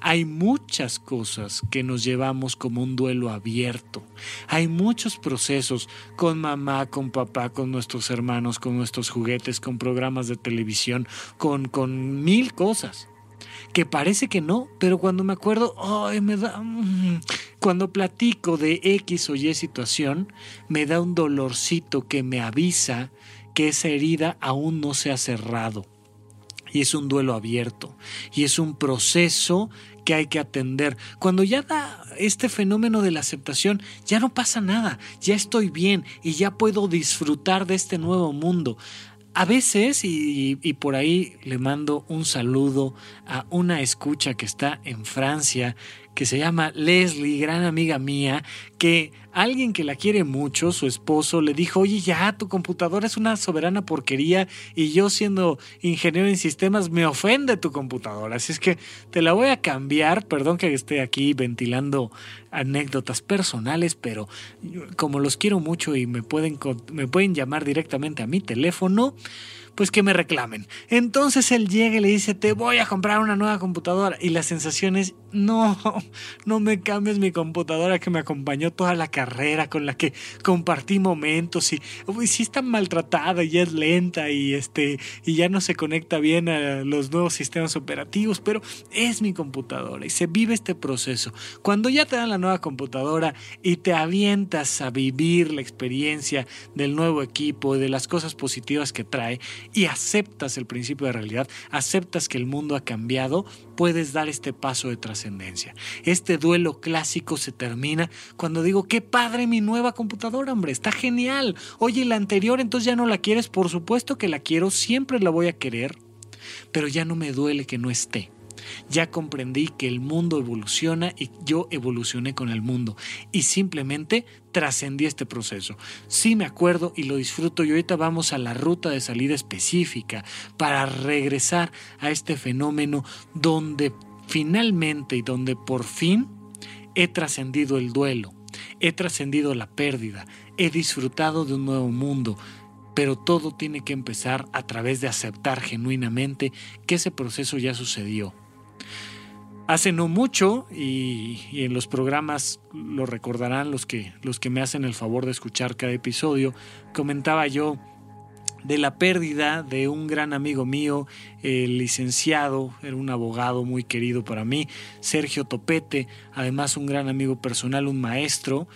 Hay muchas cosas que nos llevamos como un duelo abierto. Hay muchos procesos con mamá, con papá, con nuestros hermanos, con nuestros juguetes, con programas de televisión, con, con mil cosas. Que parece que no, pero cuando me acuerdo, ay, me da... Mm, cuando platico de X o Y situación, me da un dolorcito que me avisa que esa herida aún no se ha cerrado. Y es un duelo abierto. Y es un proceso que hay que atender. Cuando ya da este fenómeno de la aceptación, ya no pasa nada. Ya estoy bien y ya puedo disfrutar de este nuevo mundo. A veces, y, y, por ahí le mando un saludo a una escucha que está en Francia, que se llama Leslie, gran amiga mía, que alguien que la quiere mucho, su esposo, le dijo, oye, ya, tu computadora es una soberana porquería y yo siendo ingeniero en sistemas me ofende tu computadora. Así es que te la voy a cambiar, perdón que esté aquí ventilando anécdotas personales, pero como los quiero mucho y me pueden, me pueden llamar directamente a mi teléfono, pues que me reclamen. Entonces él llega y le dice, te voy a comprar una nueva computadora. Y la sensación es, no, no me cambies mi computadora que me acompañó toda la carrera, con la que compartí momentos y si está maltratada y es lenta y, este, y ya no se conecta bien a los nuevos sistemas operativos, pero es mi computadora y se vive este proceso. Cuando ya te dan la nueva computadora y te avientas a vivir la experiencia del nuevo equipo, de las cosas positivas que trae y aceptas el principio de realidad, aceptas que el mundo ha cambiado, puedes dar este paso de trascendencia. Este duelo clásico se termina cuando digo, qué padre mi nueva computadora, hombre, está genial. Oye, la anterior entonces ya no la quieres, por supuesto que la quiero, siempre la voy a querer, pero ya no me duele que no esté. Ya comprendí que el mundo evoluciona y yo evolucioné con el mundo y simplemente trascendí este proceso. Sí me acuerdo y lo disfruto y ahorita vamos a la ruta de salida específica para regresar a este fenómeno donde finalmente y donde por fin he trascendido el duelo, he trascendido la pérdida, he disfrutado de un nuevo mundo, pero todo tiene que empezar a través de aceptar genuinamente que ese proceso ya sucedió. Hace no mucho, y, en los programas lo recordarán los que, los que me hacen el favor de escuchar cada episodio, comentaba yo de la pérdida de un gran amigo mío, el licenciado, era un abogado muy querido para mí, Sergio Topete, además un gran amigo personal, un maestro.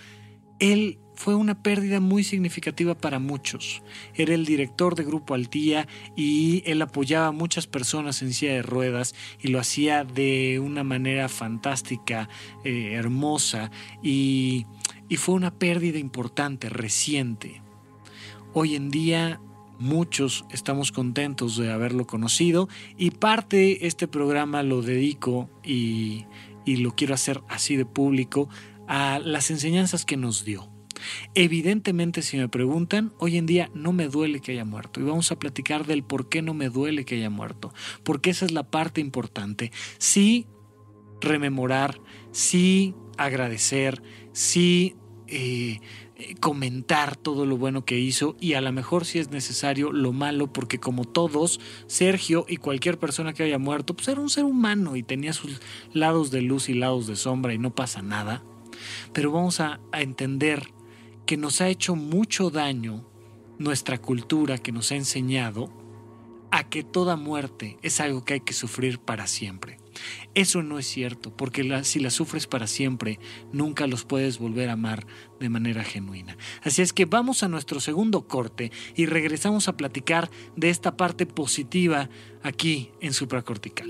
Él fue una pérdida muy significativa para muchos. Era el director de Grupo Altía y él apoyaba a muchas personas en silla de ruedas y lo hacía de una manera fantástica, eh, hermosa y, y fue una pérdida importante, reciente. Hoy en día muchos estamos contentos de haberlo conocido y parte de este programa lo dedico y, y lo quiero hacer así de público a las enseñanzas que nos dio Evidentemente, si me preguntan, hoy en día no me duele que haya muerto. Y vamos a platicar del por qué no me duele que haya muerto. Porque esa es la parte importante. Sí rememorar, sí agradecer, sí eh, comentar todo lo bueno que hizo y a lo mejor si es necesario lo malo porque como todos, Sergio y cualquier persona que haya muerto, pues era un ser humano y tenía sus lados de luz y lados de sombra y no pasa nada. Pero vamos a entender que nos ha hecho mucho daño nuestra cultura que nos ha enseñado a que toda muerte es algo que hay que sufrir para siempre. Eso no es cierto, porque si la sufres para siempre, nunca los puedes volver a amar de manera genuina. Así es que vamos a nuestro segundo corte y regresamos a platicar de esta parte positiva aquí en supracortical.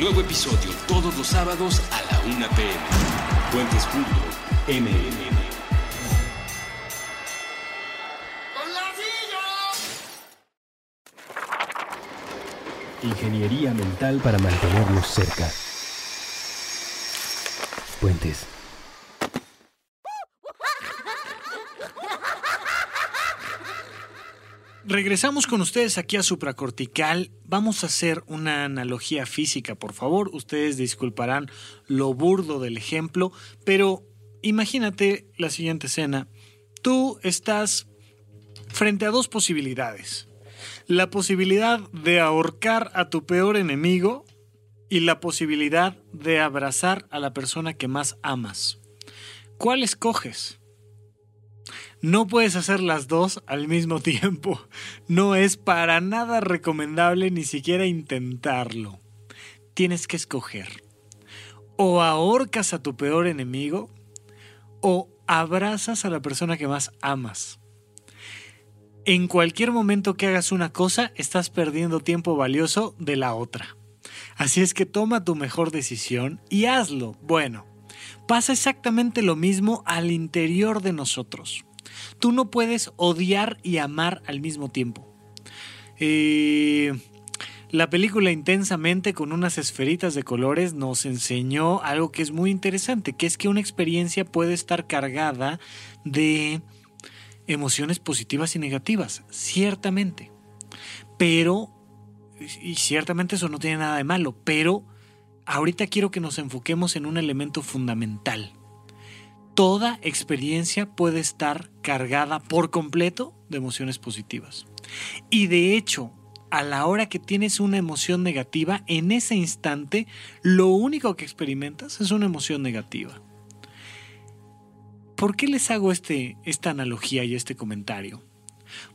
Nuevo episodio todos los sábados a la 1 pm. Puentes.mmm. Ingeniería mental para mantenernos cerca. Puentes. Regresamos con ustedes aquí a Supracortical. Vamos a hacer una analogía física, por favor. Ustedes disculparán lo burdo del ejemplo, pero imagínate la siguiente escena. Tú estás frente a dos posibilidades. La posibilidad de ahorcar a tu peor enemigo y la posibilidad de abrazar a la persona que más amas. ¿Cuál escoges? No puedes hacer las dos al mismo *laughs* tiempo. No es para nada recomendable ni siquiera intentarlo. Tienes que escoger. O ahorcas a tu peor enemigo o abrazas a la persona que más amas. En cualquier momento que hagas una cosa, estás perdiendo tiempo valioso de la otra. Así es que toma tu mejor decisión y hazlo. Bueno, pasa exactamente lo mismo al interior de nosotros. Tú no puedes odiar y amar al mismo tiempo. Eh, la película Intensamente con unas esferitas de colores nos enseñó algo que es muy interesante, que es que una experiencia puede estar cargada de emociones positivas y negativas, ciertamente. Pero, y ciertamente eso no tiene nada de malo, pero ahorita quiero que nos enfoquemos en un elemento fundamental toda experiencia puede estar cargada por completo de emociones positivas. Y de hecho, a la hora que tienes una emoción negativa, en ese instante, lo único que experimentas es una emoción negativa. ¿Por qué les hago este, esta analogía y este comentario?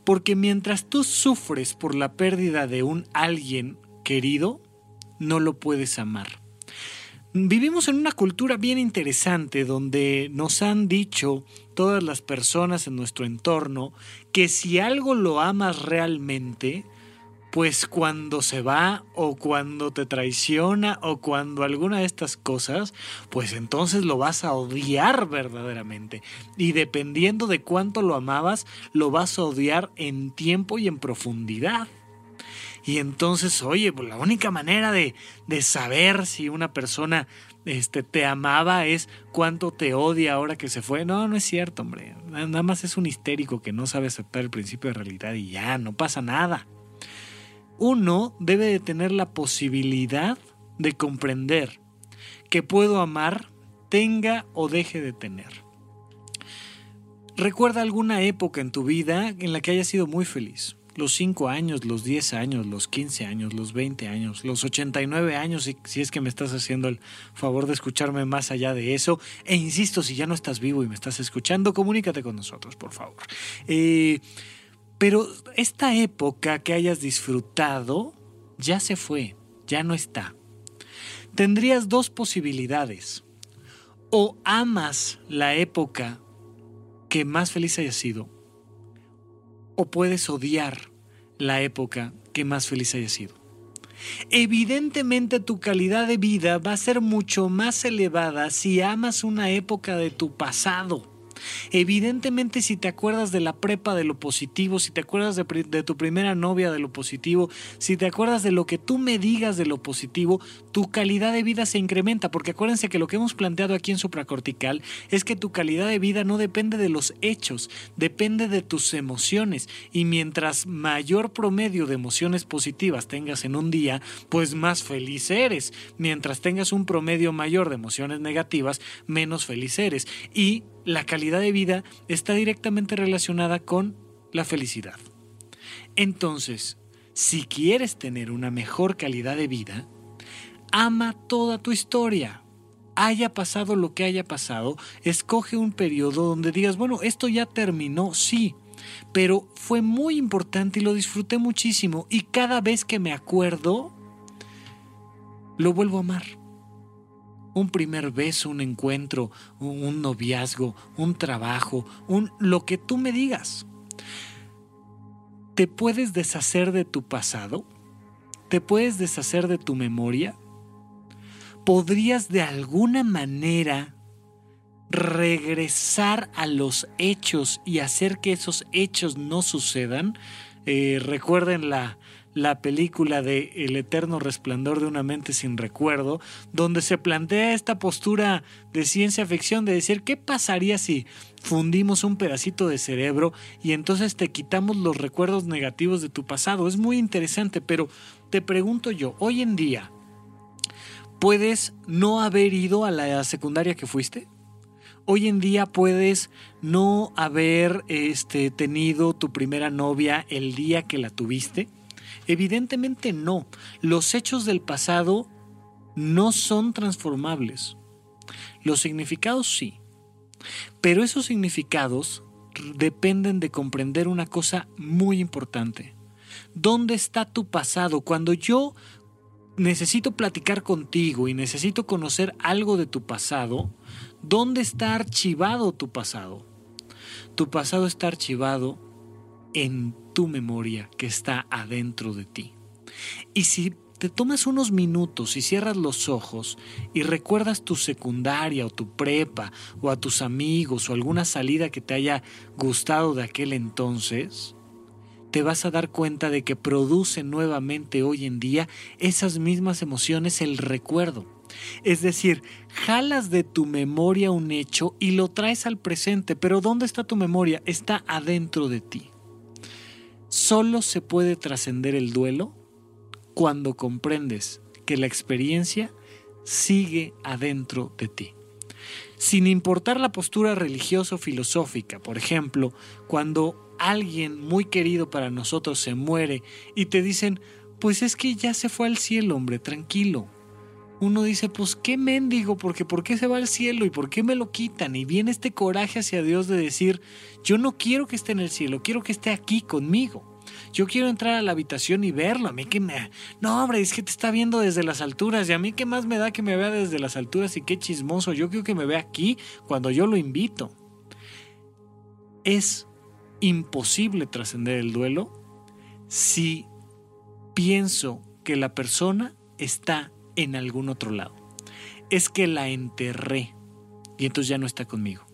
Porque mientras tú sufres por la pérdida de un alguien querido, no lo puedes amar. Vivimos en una cultura bien interesante donde nos han dicho todas las personas en nuestro entorno que si algo lo amas realmente, pues cuando se va o cuando te traiciona o cuando alguna de estas cosas, pues entonces lo vas a odiar verdaderamente. Y dependiendo de cuánto lo amabas, lo vas a odiar en tiempo y en profundidad. Y entonces, oye, pues la única manera de, saber si una persona este, te amaba es cuánto te odia ahora que se fue. No, no es cierto, hombre. Nada más es un histérico que no sabe aceptar el principio de realidad y ya, no pasa nada. Uno debe de tener la posibilidad de comprender que puedo amar, tenga o deje de tener. Recuerda alguna época en tu vida en la que hayas sido muy feliz los 5 años, los 10 años, los 15 años, los 20 años, los 89 años, si, es que me estás haciendo el favor de escucharme más allá de eso. E insisto, si ya no estás vivo y me estás escuchando, comunícate con nosotros, por favor. Eh, pero esta época que hayas disfrutado ya se fue, ya no está. Tendrías dos posibilidades. O amas la época que más feliz hayas sido, o puedes odiar la época que más feliz haya sido. Evidentemente tu calidad de vida va a ser mucho más elevada si amas una época de tu pasado Evidentemente, si te acuerdas de la prepa de lo positivo, si te acuerdas de, tu primera novia de lo positivo, si te acuerdas de lo que tú me digas de lo positivo, tu calidad de vida se incrementa, porque acuérdense que lo que hemos planteado aquí en supracortical es que tu calidad de vida no depende de los hechos, depende de tus emociones, y mientras mayor promedio de emociones positivas tengas en un día, pues más feliz eres. Mientras tengas un promedio mayor de emociones negativas, menos feliz eres. Y la calidad de vida está directamente relacionada con la felicidad. Entonces, si quieres tener una mejor calidad de vida, ama toda tu historia. Haya pasado lo que haya pasado, escoge un periodo donde digas, bueno, esto ya terminó, sí, pero fue muy importante y lo disfruté muchísimo y cada vez que me acuerdo, lo vuelvo a amar un primer beso, un encuentro, un noviazgo, un trabajo, un lo que tú me digas. ¿Te puedes deshacer de tu pasado? ¿Te puedes deshacer de tu memoria? ¿Podrías de alguna manera regresar a los hechos y hacer que esos hechos no sucedan? Eh, recuerden la, la película de El eterno resplandor de una mente sin recuerdo, donde se plantea esta postura de ciencia ficción de decir qué pasaría si fundimos un pedacito de cerebro y entonces te quitamos los recuerdos negativos de tu pasado. Es muy interesante, pero te pregunto yo, hoy en día, ¿puedes no haber ido a la secundaria que fuiste? Hoy en día puedes no haber este, tenido tu primera novia el día que la tuviste. Evidentemente no. Los hechos del pasado no son transformables. Los significados sí. Pero esos significados dependen de comprender una cosa muy importante. ¿Dónde está tu pasado? Cuando yo necesito platicar contigo y necesito conocer algo de tu pasado, ¿dónde está archivado tu pasado? Tu pasado está archivado en tu memoria que está adentro de ti. Y si te tomas unos minutos y cierras los ojos y recuerdas tu secundaria o tu prepa o a tus amigos o alguna salida que te haya gustado de aquel entonces, te vas a dar cuenta de que produce nuevamente hoy en día esas mismas emociones el recuerdo. Es decir, jalas de tu memoria un hecho y lo traes al presente, pero ¿dónde está tu memoria? Está adentro de ti. Solo se puede trascender el duelo cuando comprendes que la experiencia sigue adentro de ti. Sin importar la postura religiosa o filosófica, por ejemplo, cuando alguien muy querido para nosotros se muere y te dicen, pues es que ya se fue al cielo, hombre, tranquilo. Uno dice, pues qué mendigo, porque ¿por qué se va al cielo y por qué me lo quitan? Y viene este coraje hacia Dios de decir, yo no quiero que esté en el cielo, quiero que esté aquí conmigo. Yo quiero entrar a la habitación y verlo. A mí que me... No, hombre, es que te está viendo desde las alturas. Y a mí qué más me da que me vea desde las alturas y qué chismoso. Yo quiero que me vea aquí cuando yo lo invito. Es imposible trascender el duelo si pienso que la persona está en algún otro lado. Es que la enterré y entonces ya no está conmigo.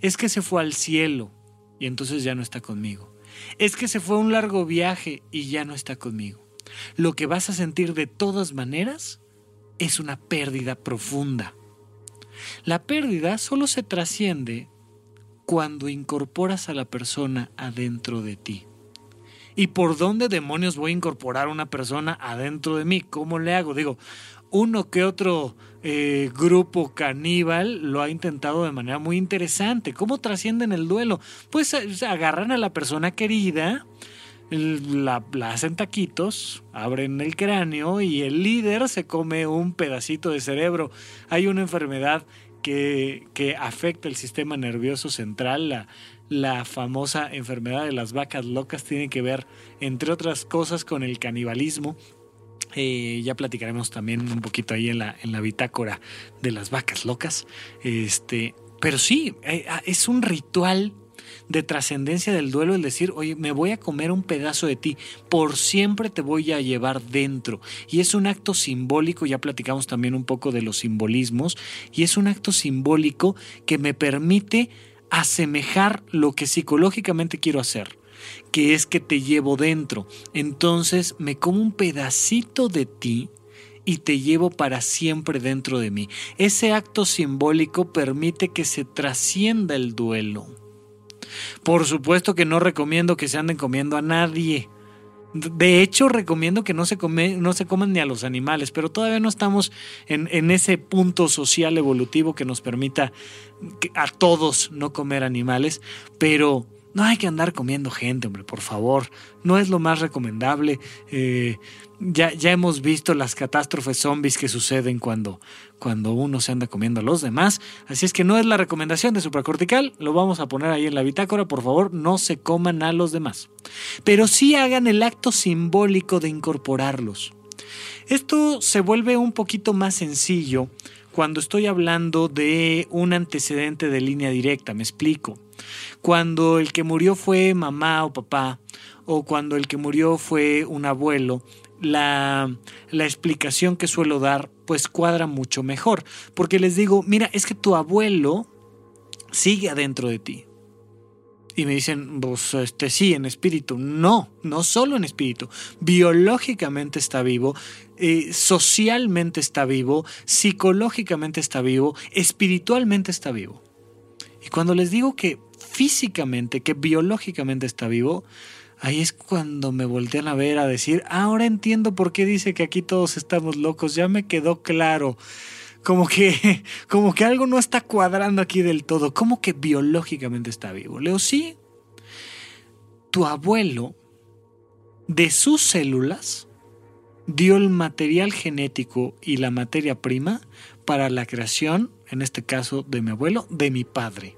Es que se fue al cielo y entonces ya no está conmigo. Es que se fue a un largo viaje y ya no está conmigo. Lo que vas a sentir de todas maneras es una pérdida profunda. La pérdida solo se trasciende cuando incorporas a la persona adentro de ti. ¿Y por dónde demonios voy a incorporar una persona adentro de mí? ¿Cómo le hago? Digo, uno que otro eh, grupo caníbal lo ha intentado de manera muy interesante. ¿Cómo trascienden el duelo? Pues agarran a la persona querida, la, hacen taquitos, abren el cráneo y el líder se come un pedacito de cerebro. Hay una enfermedad que, afecta el sistema nervioso central. La famosa enfermedad de las vacas locas tiene que ver, entre otras cosas, con el canibalismo. Eh, ya platicaremos también un poquito ahí en la, en la bitácora de las vacas locas. Este, pero sí, eh, ah, es un ritual de trascendencia del duelo el decir, oye, me voy a comer un pedazo de ti, por siempre te voy a llevar dentro. Y es un acto simbólico, ya platicamos también un poco de los simbolismos, y es un acto simbólico que me permite asemejar lo que psicológicamente quiero hacer que es que te llevo dentro. Entonces me como un pedacito de ti y te llevo para siempre dentro de mí. Ese acto simbólico permite que se trascienda el duelo. Por supuesto que no recomiendo que se anden comiendo a nadie. De hecho, recomiendo que no se, no se coman ni a los animales, pero todavía no estamos en, en ese punto social evolutivo que nos permita a todos no comer animales, pero no hay que andar comiendo gente, hombre, por favor. No es lo más recomendable. Eh, ya, ya hemos visto las catástrofes zombies que suceden cuando, cuando uno se anda comiendo a los demás. Así es que no es la recomendación de supracortical. Lo vamos a poner ahí en la bitácora. Por favor, no se coman a los demás. Pero sí hagan el acto simbólico de incorporarlos. Esto se vuelve un poquito más sencillo cuando estoy hablando de un antecedente de línea directa. Me explico cuando el que murió fue mamá o papá, o cuando el que murió fue un abuelo, la, la, explicación que suelo dar pues cuadra mucho mejor. Porque les digo, mira, es que tu abuelo sigue adentro de ti. Y me dicen, pues este sí, en espíritu. No, no solo en espíritu. Biológicamente está vivo, eh, socialmente está vivo, psicológicamente está vivo, espiritualmente está vivo. Y cuando les digo que físicamente, que biológicamente está vivo, ahí es cuando me voltean a ver a decir, ahora entiendo por qué dice que aquí todos estamos locos, ya me quedó claro como que, *laughs* como que algo no está cuadrando aquí del todo. ¿Cómo que biológicamente está vivo? Leo, sí. Tu abuelo, de sus células, dio el material genético y la materia prima para la creación, en este caso de mi abuelo, de mi padre.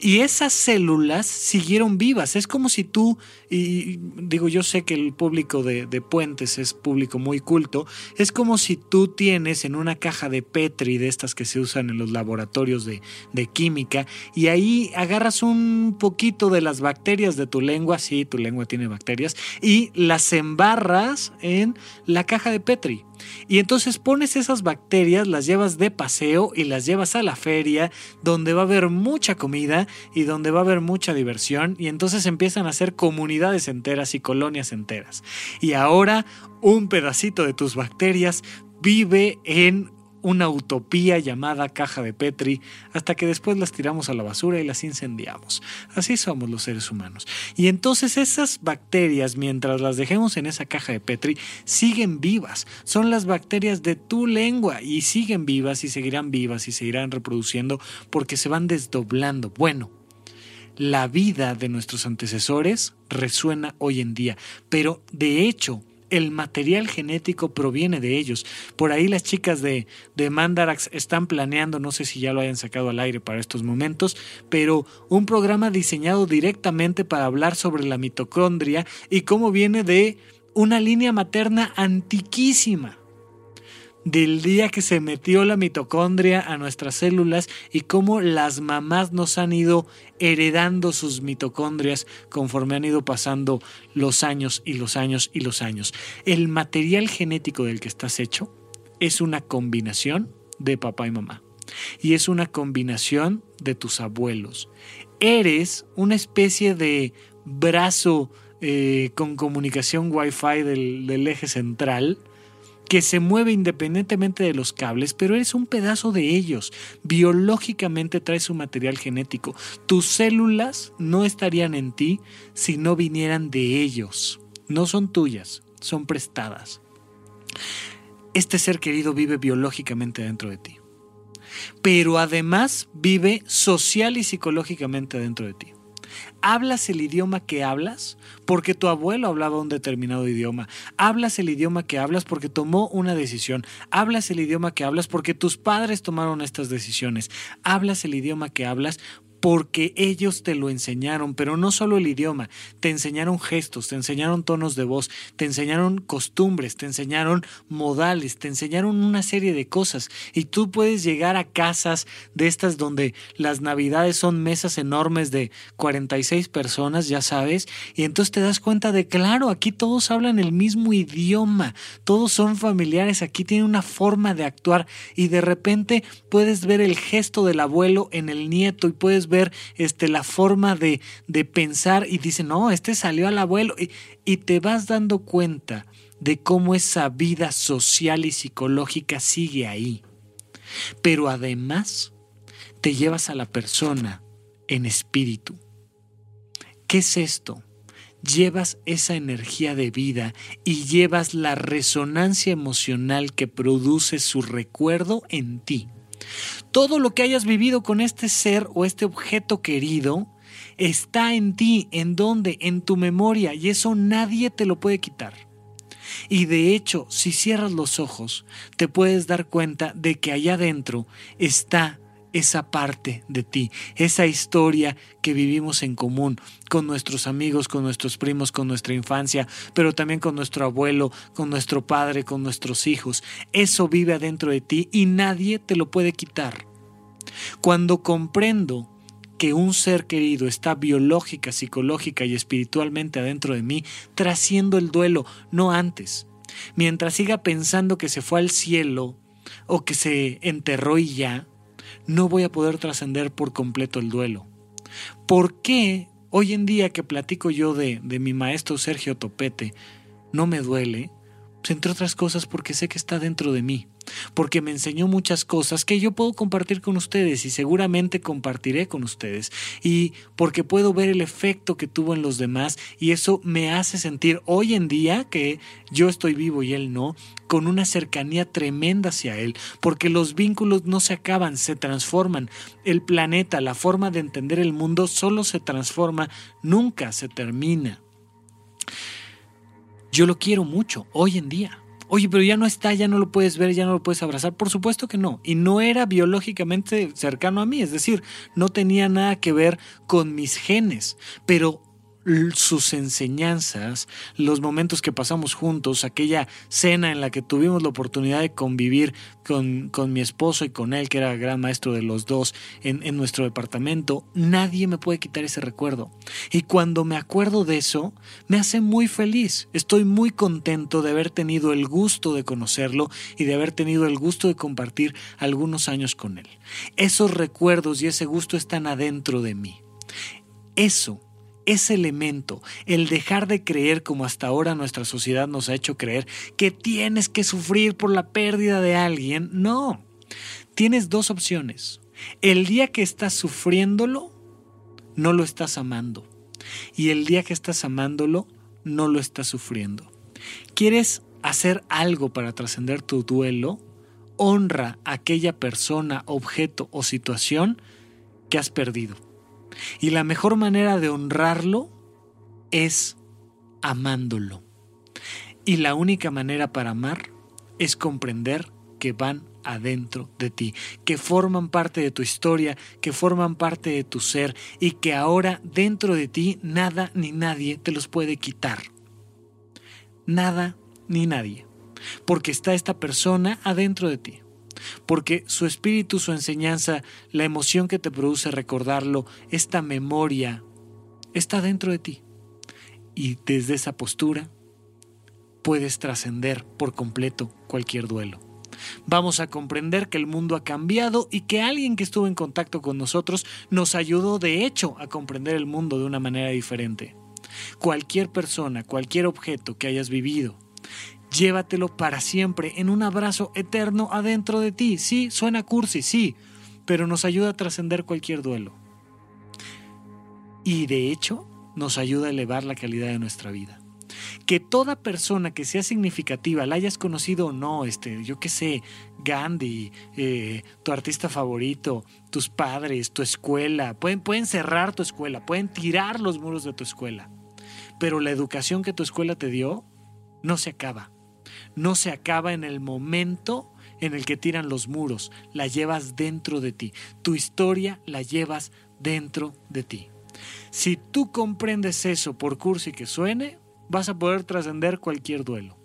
Y esas células siguieron vivas. Es como si tú, y digo, yo sé que el público de, Puentes es público muy culto, es como si tú tienes en una caja de Petri, de estas que se usan en los laboratorios de, de química, y ahí agarras un poquito de las bacterias de tu lengua, sí, tu lengua tiene bacterias, y las embarras en la caja de Petri. Y entonces pones esas bacterias, las llevas de paseo y las llevas a la feria, donde va a haber mucha comida y donde va a haber mucha diversión. Y entonces empiezan a ser comunidades enteras y colonias enteras. Y ahora un pedacito de tus bacterias vive en una utopía llamada caja de Petri, hasta que después las tiramos a la basura y las incendiamos. Así somos los seres humanos. Y entonces esas bacterias, mientras las dejemos en esa caja de Petri, siguen vivas. Son las bacterias de tu lengua y siguen vivas y seguirán vivas y seguirán reproduciendo porque se van desdoblando. Bueno, la vida de nuestros antecesores resuena hoy en día, pero de hecho, el material genético proviene de ellos. Por ahí las chicas de, de Mandarax están planeando, no sé si ya lo hayan sacado al aire para estos momentos, pero un programa diseñado directamente para hablar sobre la mitocondria y cómo viene de una línea materna antiquísima del día que se metió la mitocondria a nuestras células y cómo las mamás nos han ido heredando sus mitocondrias conforme han ido pasando los años y los años y los años. El material genético del que estás hecho es una combinación de papá y mamá. Y es una combinación de tus abuelos. Eres una especie de brazo eh, con comunicación Wi-Fi del, del eje central que se mueve independientemente de los cables, pero eres un pedazo de ellos. Biológicamente traes su material genético. Tus células no estarían en ti si no vinieran de ellos. No son tuyas, son prestadas. Este ser querido vive biológicamente dentro de ti, pero además vive social y psicológicamente dentro de ti hablas el idioma que hablas porque tu abuelo hablaba un determinado idioma. Hablas el idioma que hablas porque tomó una decisión. Hablas el idioma que hablas porque tus padres tomaron estas decisiones. Hablas el idioma que hablas porque ellos te lo enseñaron, pero no solo el idioma, te enseñaron gestos, te enseñaron tonos de voz, te enseñaron costumbres, te enseñaron modales, te enseñaron una serie de cosas. Y tú puedes llegar a casas de estas donde las navidades son mesas enormes de 46 personas, ya sabes, y entonces te das cuenta de, claro, aquí todos hablan el mismo idioma, todos son familiares, aquí tiene una forma de actuar y de repente puedes ver el gesto del abuelo en el nieto y puedes ver este, la forma de, de pensar y dice, no, este salió al abuelo y, y te vas dando cuenta de cómo esa vida social y psicológica sigue ahí. Pero además te llevas a la persona en espíritu. ¿Qué es esto? Llevas esa energía de vida y llevas la resonancia emocional que produce su recuerdo en ti. Todo lo que hayas vivido con este ser o este objeto querido está en ti, en donde, en tu memoria, y eso nadie te lo puede quitar. Y de hecho, si cierras los ojos, te puedes dar cuenta de que allá adentro está esa parte de ti, esa historia que vivimos en común con nuestros amigos, con nuestros primos, con nuestra infancia, pero también con nuestro abuelo, con nuestro padre, con nuestros hijos. Eso vive adentro de ti y nadie te lo puede quitar. Cuando comprendo que un ser querido está biológica, psicológica y espiritualmente adentro de mí, trasciendo el duelo, no antes. Mientras siga pensando que se fue al cielo o que se enterró y ya, no voy a poder trascender por completo el duelo. ¿Por qué hoy en día que platico yo de, de mi maestro Sergio Topete no me duele? Pues, entre otras cosas porque sé que está dentro de mí, porque me enseñó muchas cosas que yo puedo compartir con ustedes y seguramente compartiré con ustedes, y porque puedo ver el efecto que tuvo en los demás y eso me hace sentir hoy en día que yo estoy vivo y él no, con una cercanía tremenda hacia él, porque los vínculos no se acaban, se transforman. El planeta, la forma de entender el mundo solo se transforma, nunca se termina. Yo lo quiero mucho hoy en día. Oye, pero ya no está, ya no lo puedes ver, ya no lo puedes abrazar. Por supuesto que no. Y no era biológicamente cercano a mí, es decir, no tenía nada que ver con mis genes. Pero sus enseñanzas, los momentos que pasamos juntos, aquella cena en la que tuvimos la oportunidad de convivir con, con mi esposo y con él, que era gran maestro de los dos, en, en nuestro departamento, nadie me puede quitar ese recuerdo. Y cuando me acuerdo de eso, me hace muy feliz. Estoy muy contento de haber tenido el gusto de conocerlo y de haber tenido el gusto de compartir algunos años con él. Esos recuerdos y ese gusto están adentro de mí. Eso ese elemento, el dejar de creer como hasta ahora nuestra sociedad nos ha hecho creer que tienes que sufrir por la pérdida de alguien, no. Tienes dos opciones. El día que estás sufriéndolo, no lo estás amando. Y el día que estás amándolo, no lo estás sufriendo. ¿Quieres hacer algo para trascender tu duelo? Honra a aquella persona, objeto o situación que has perdido y la mejor manera de honrarlo es amándolo. Y la única manera para amar es comprender que van adentro de ti, que forman parte de tu historia, que forman parte de tu ser y que ahora dentro de ti nada ni nadie te los puede quitar. Nada ni nadie. Porque está esta persona adentro de ti porque su espíritu, su enseñanza, la emoción que te produce recordarlo, esta memoria, está dentro de ti. Y desde esa postura puedes trascender por completo cualquier duelo. Vamos a comprender que el mundo ha cambiado y que alguien que estuvo en contacto con nosotros nos ayudó de hecho a comprender el mundo de una manera diferente. Cualquier persona, cualquier objeto que hayas vivido, llévatelo para siempre en un abrazo eterno adentro de ti. Sí, suena cursi, sí, pero nos ayuda a trascender cualquier duelo. Y de hecho, nos ayuda a elevar la calidad de nuestra vida. Que toda persona que sea significativa, la hayas conocido o no, este, yo qué sé, Gandhi, eh, tu artista favorito, tus padres, tu escuela, pueden, pueden cerrar tu escuela, pueden tirar los muros de tu escuela, pero la educación que tu escuela te dio no se acaba no se acaba en el momento en el que tiran los muros, la llevas dentro de ti, tu historia la llevas dentro de ti. Si tú comprendes eso, por cursi que suene, vas a poder trascender cualquier duelo.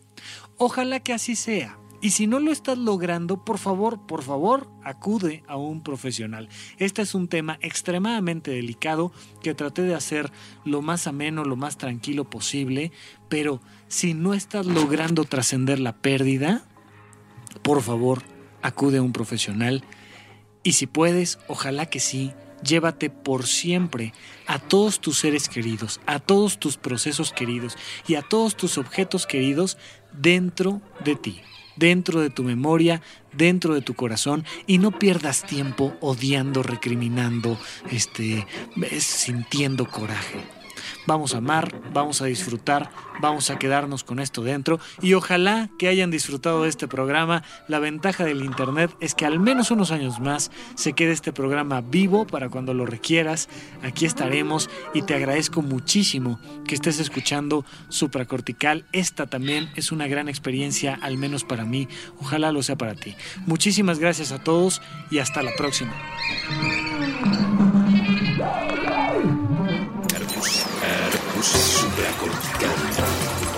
Ojalá que así sea. Y si no lo estás logrando, por favor, por favor, acude a un profesional. Este es un tema extremadamente delicado que traté de hacer lo más ameno, lo más tranquilo posible, pero si no estás logrando trascender la pérdida, por favor, acude a un profesional. Y si puedes, ojalá que sí, llévate por siempre a todos tus seres queridos, a todos tus procesos queridos y a todos tus objetos queridos dentro de ti dentro de tu memoria, dentro de tu corazón y no pierdas tiempo odiando, recriminando, este, sintiendo coraje. Vamos a amar, vamos a disfrutar, vamos a quedarnos con esto dentro y ojalá que hayan disfrutado de este programa. La ventaja del Internet es que al menos unos años más se quede este programa vivo para cuando lo requieras. Aquí estaremos y te agradezco muchísimo que estés escuchando Supracortical. Esta también es una gran experiencia, al menos para mí. Ojalá lo sea para ti. Muchísimas gracias a todos y hasta la próxima.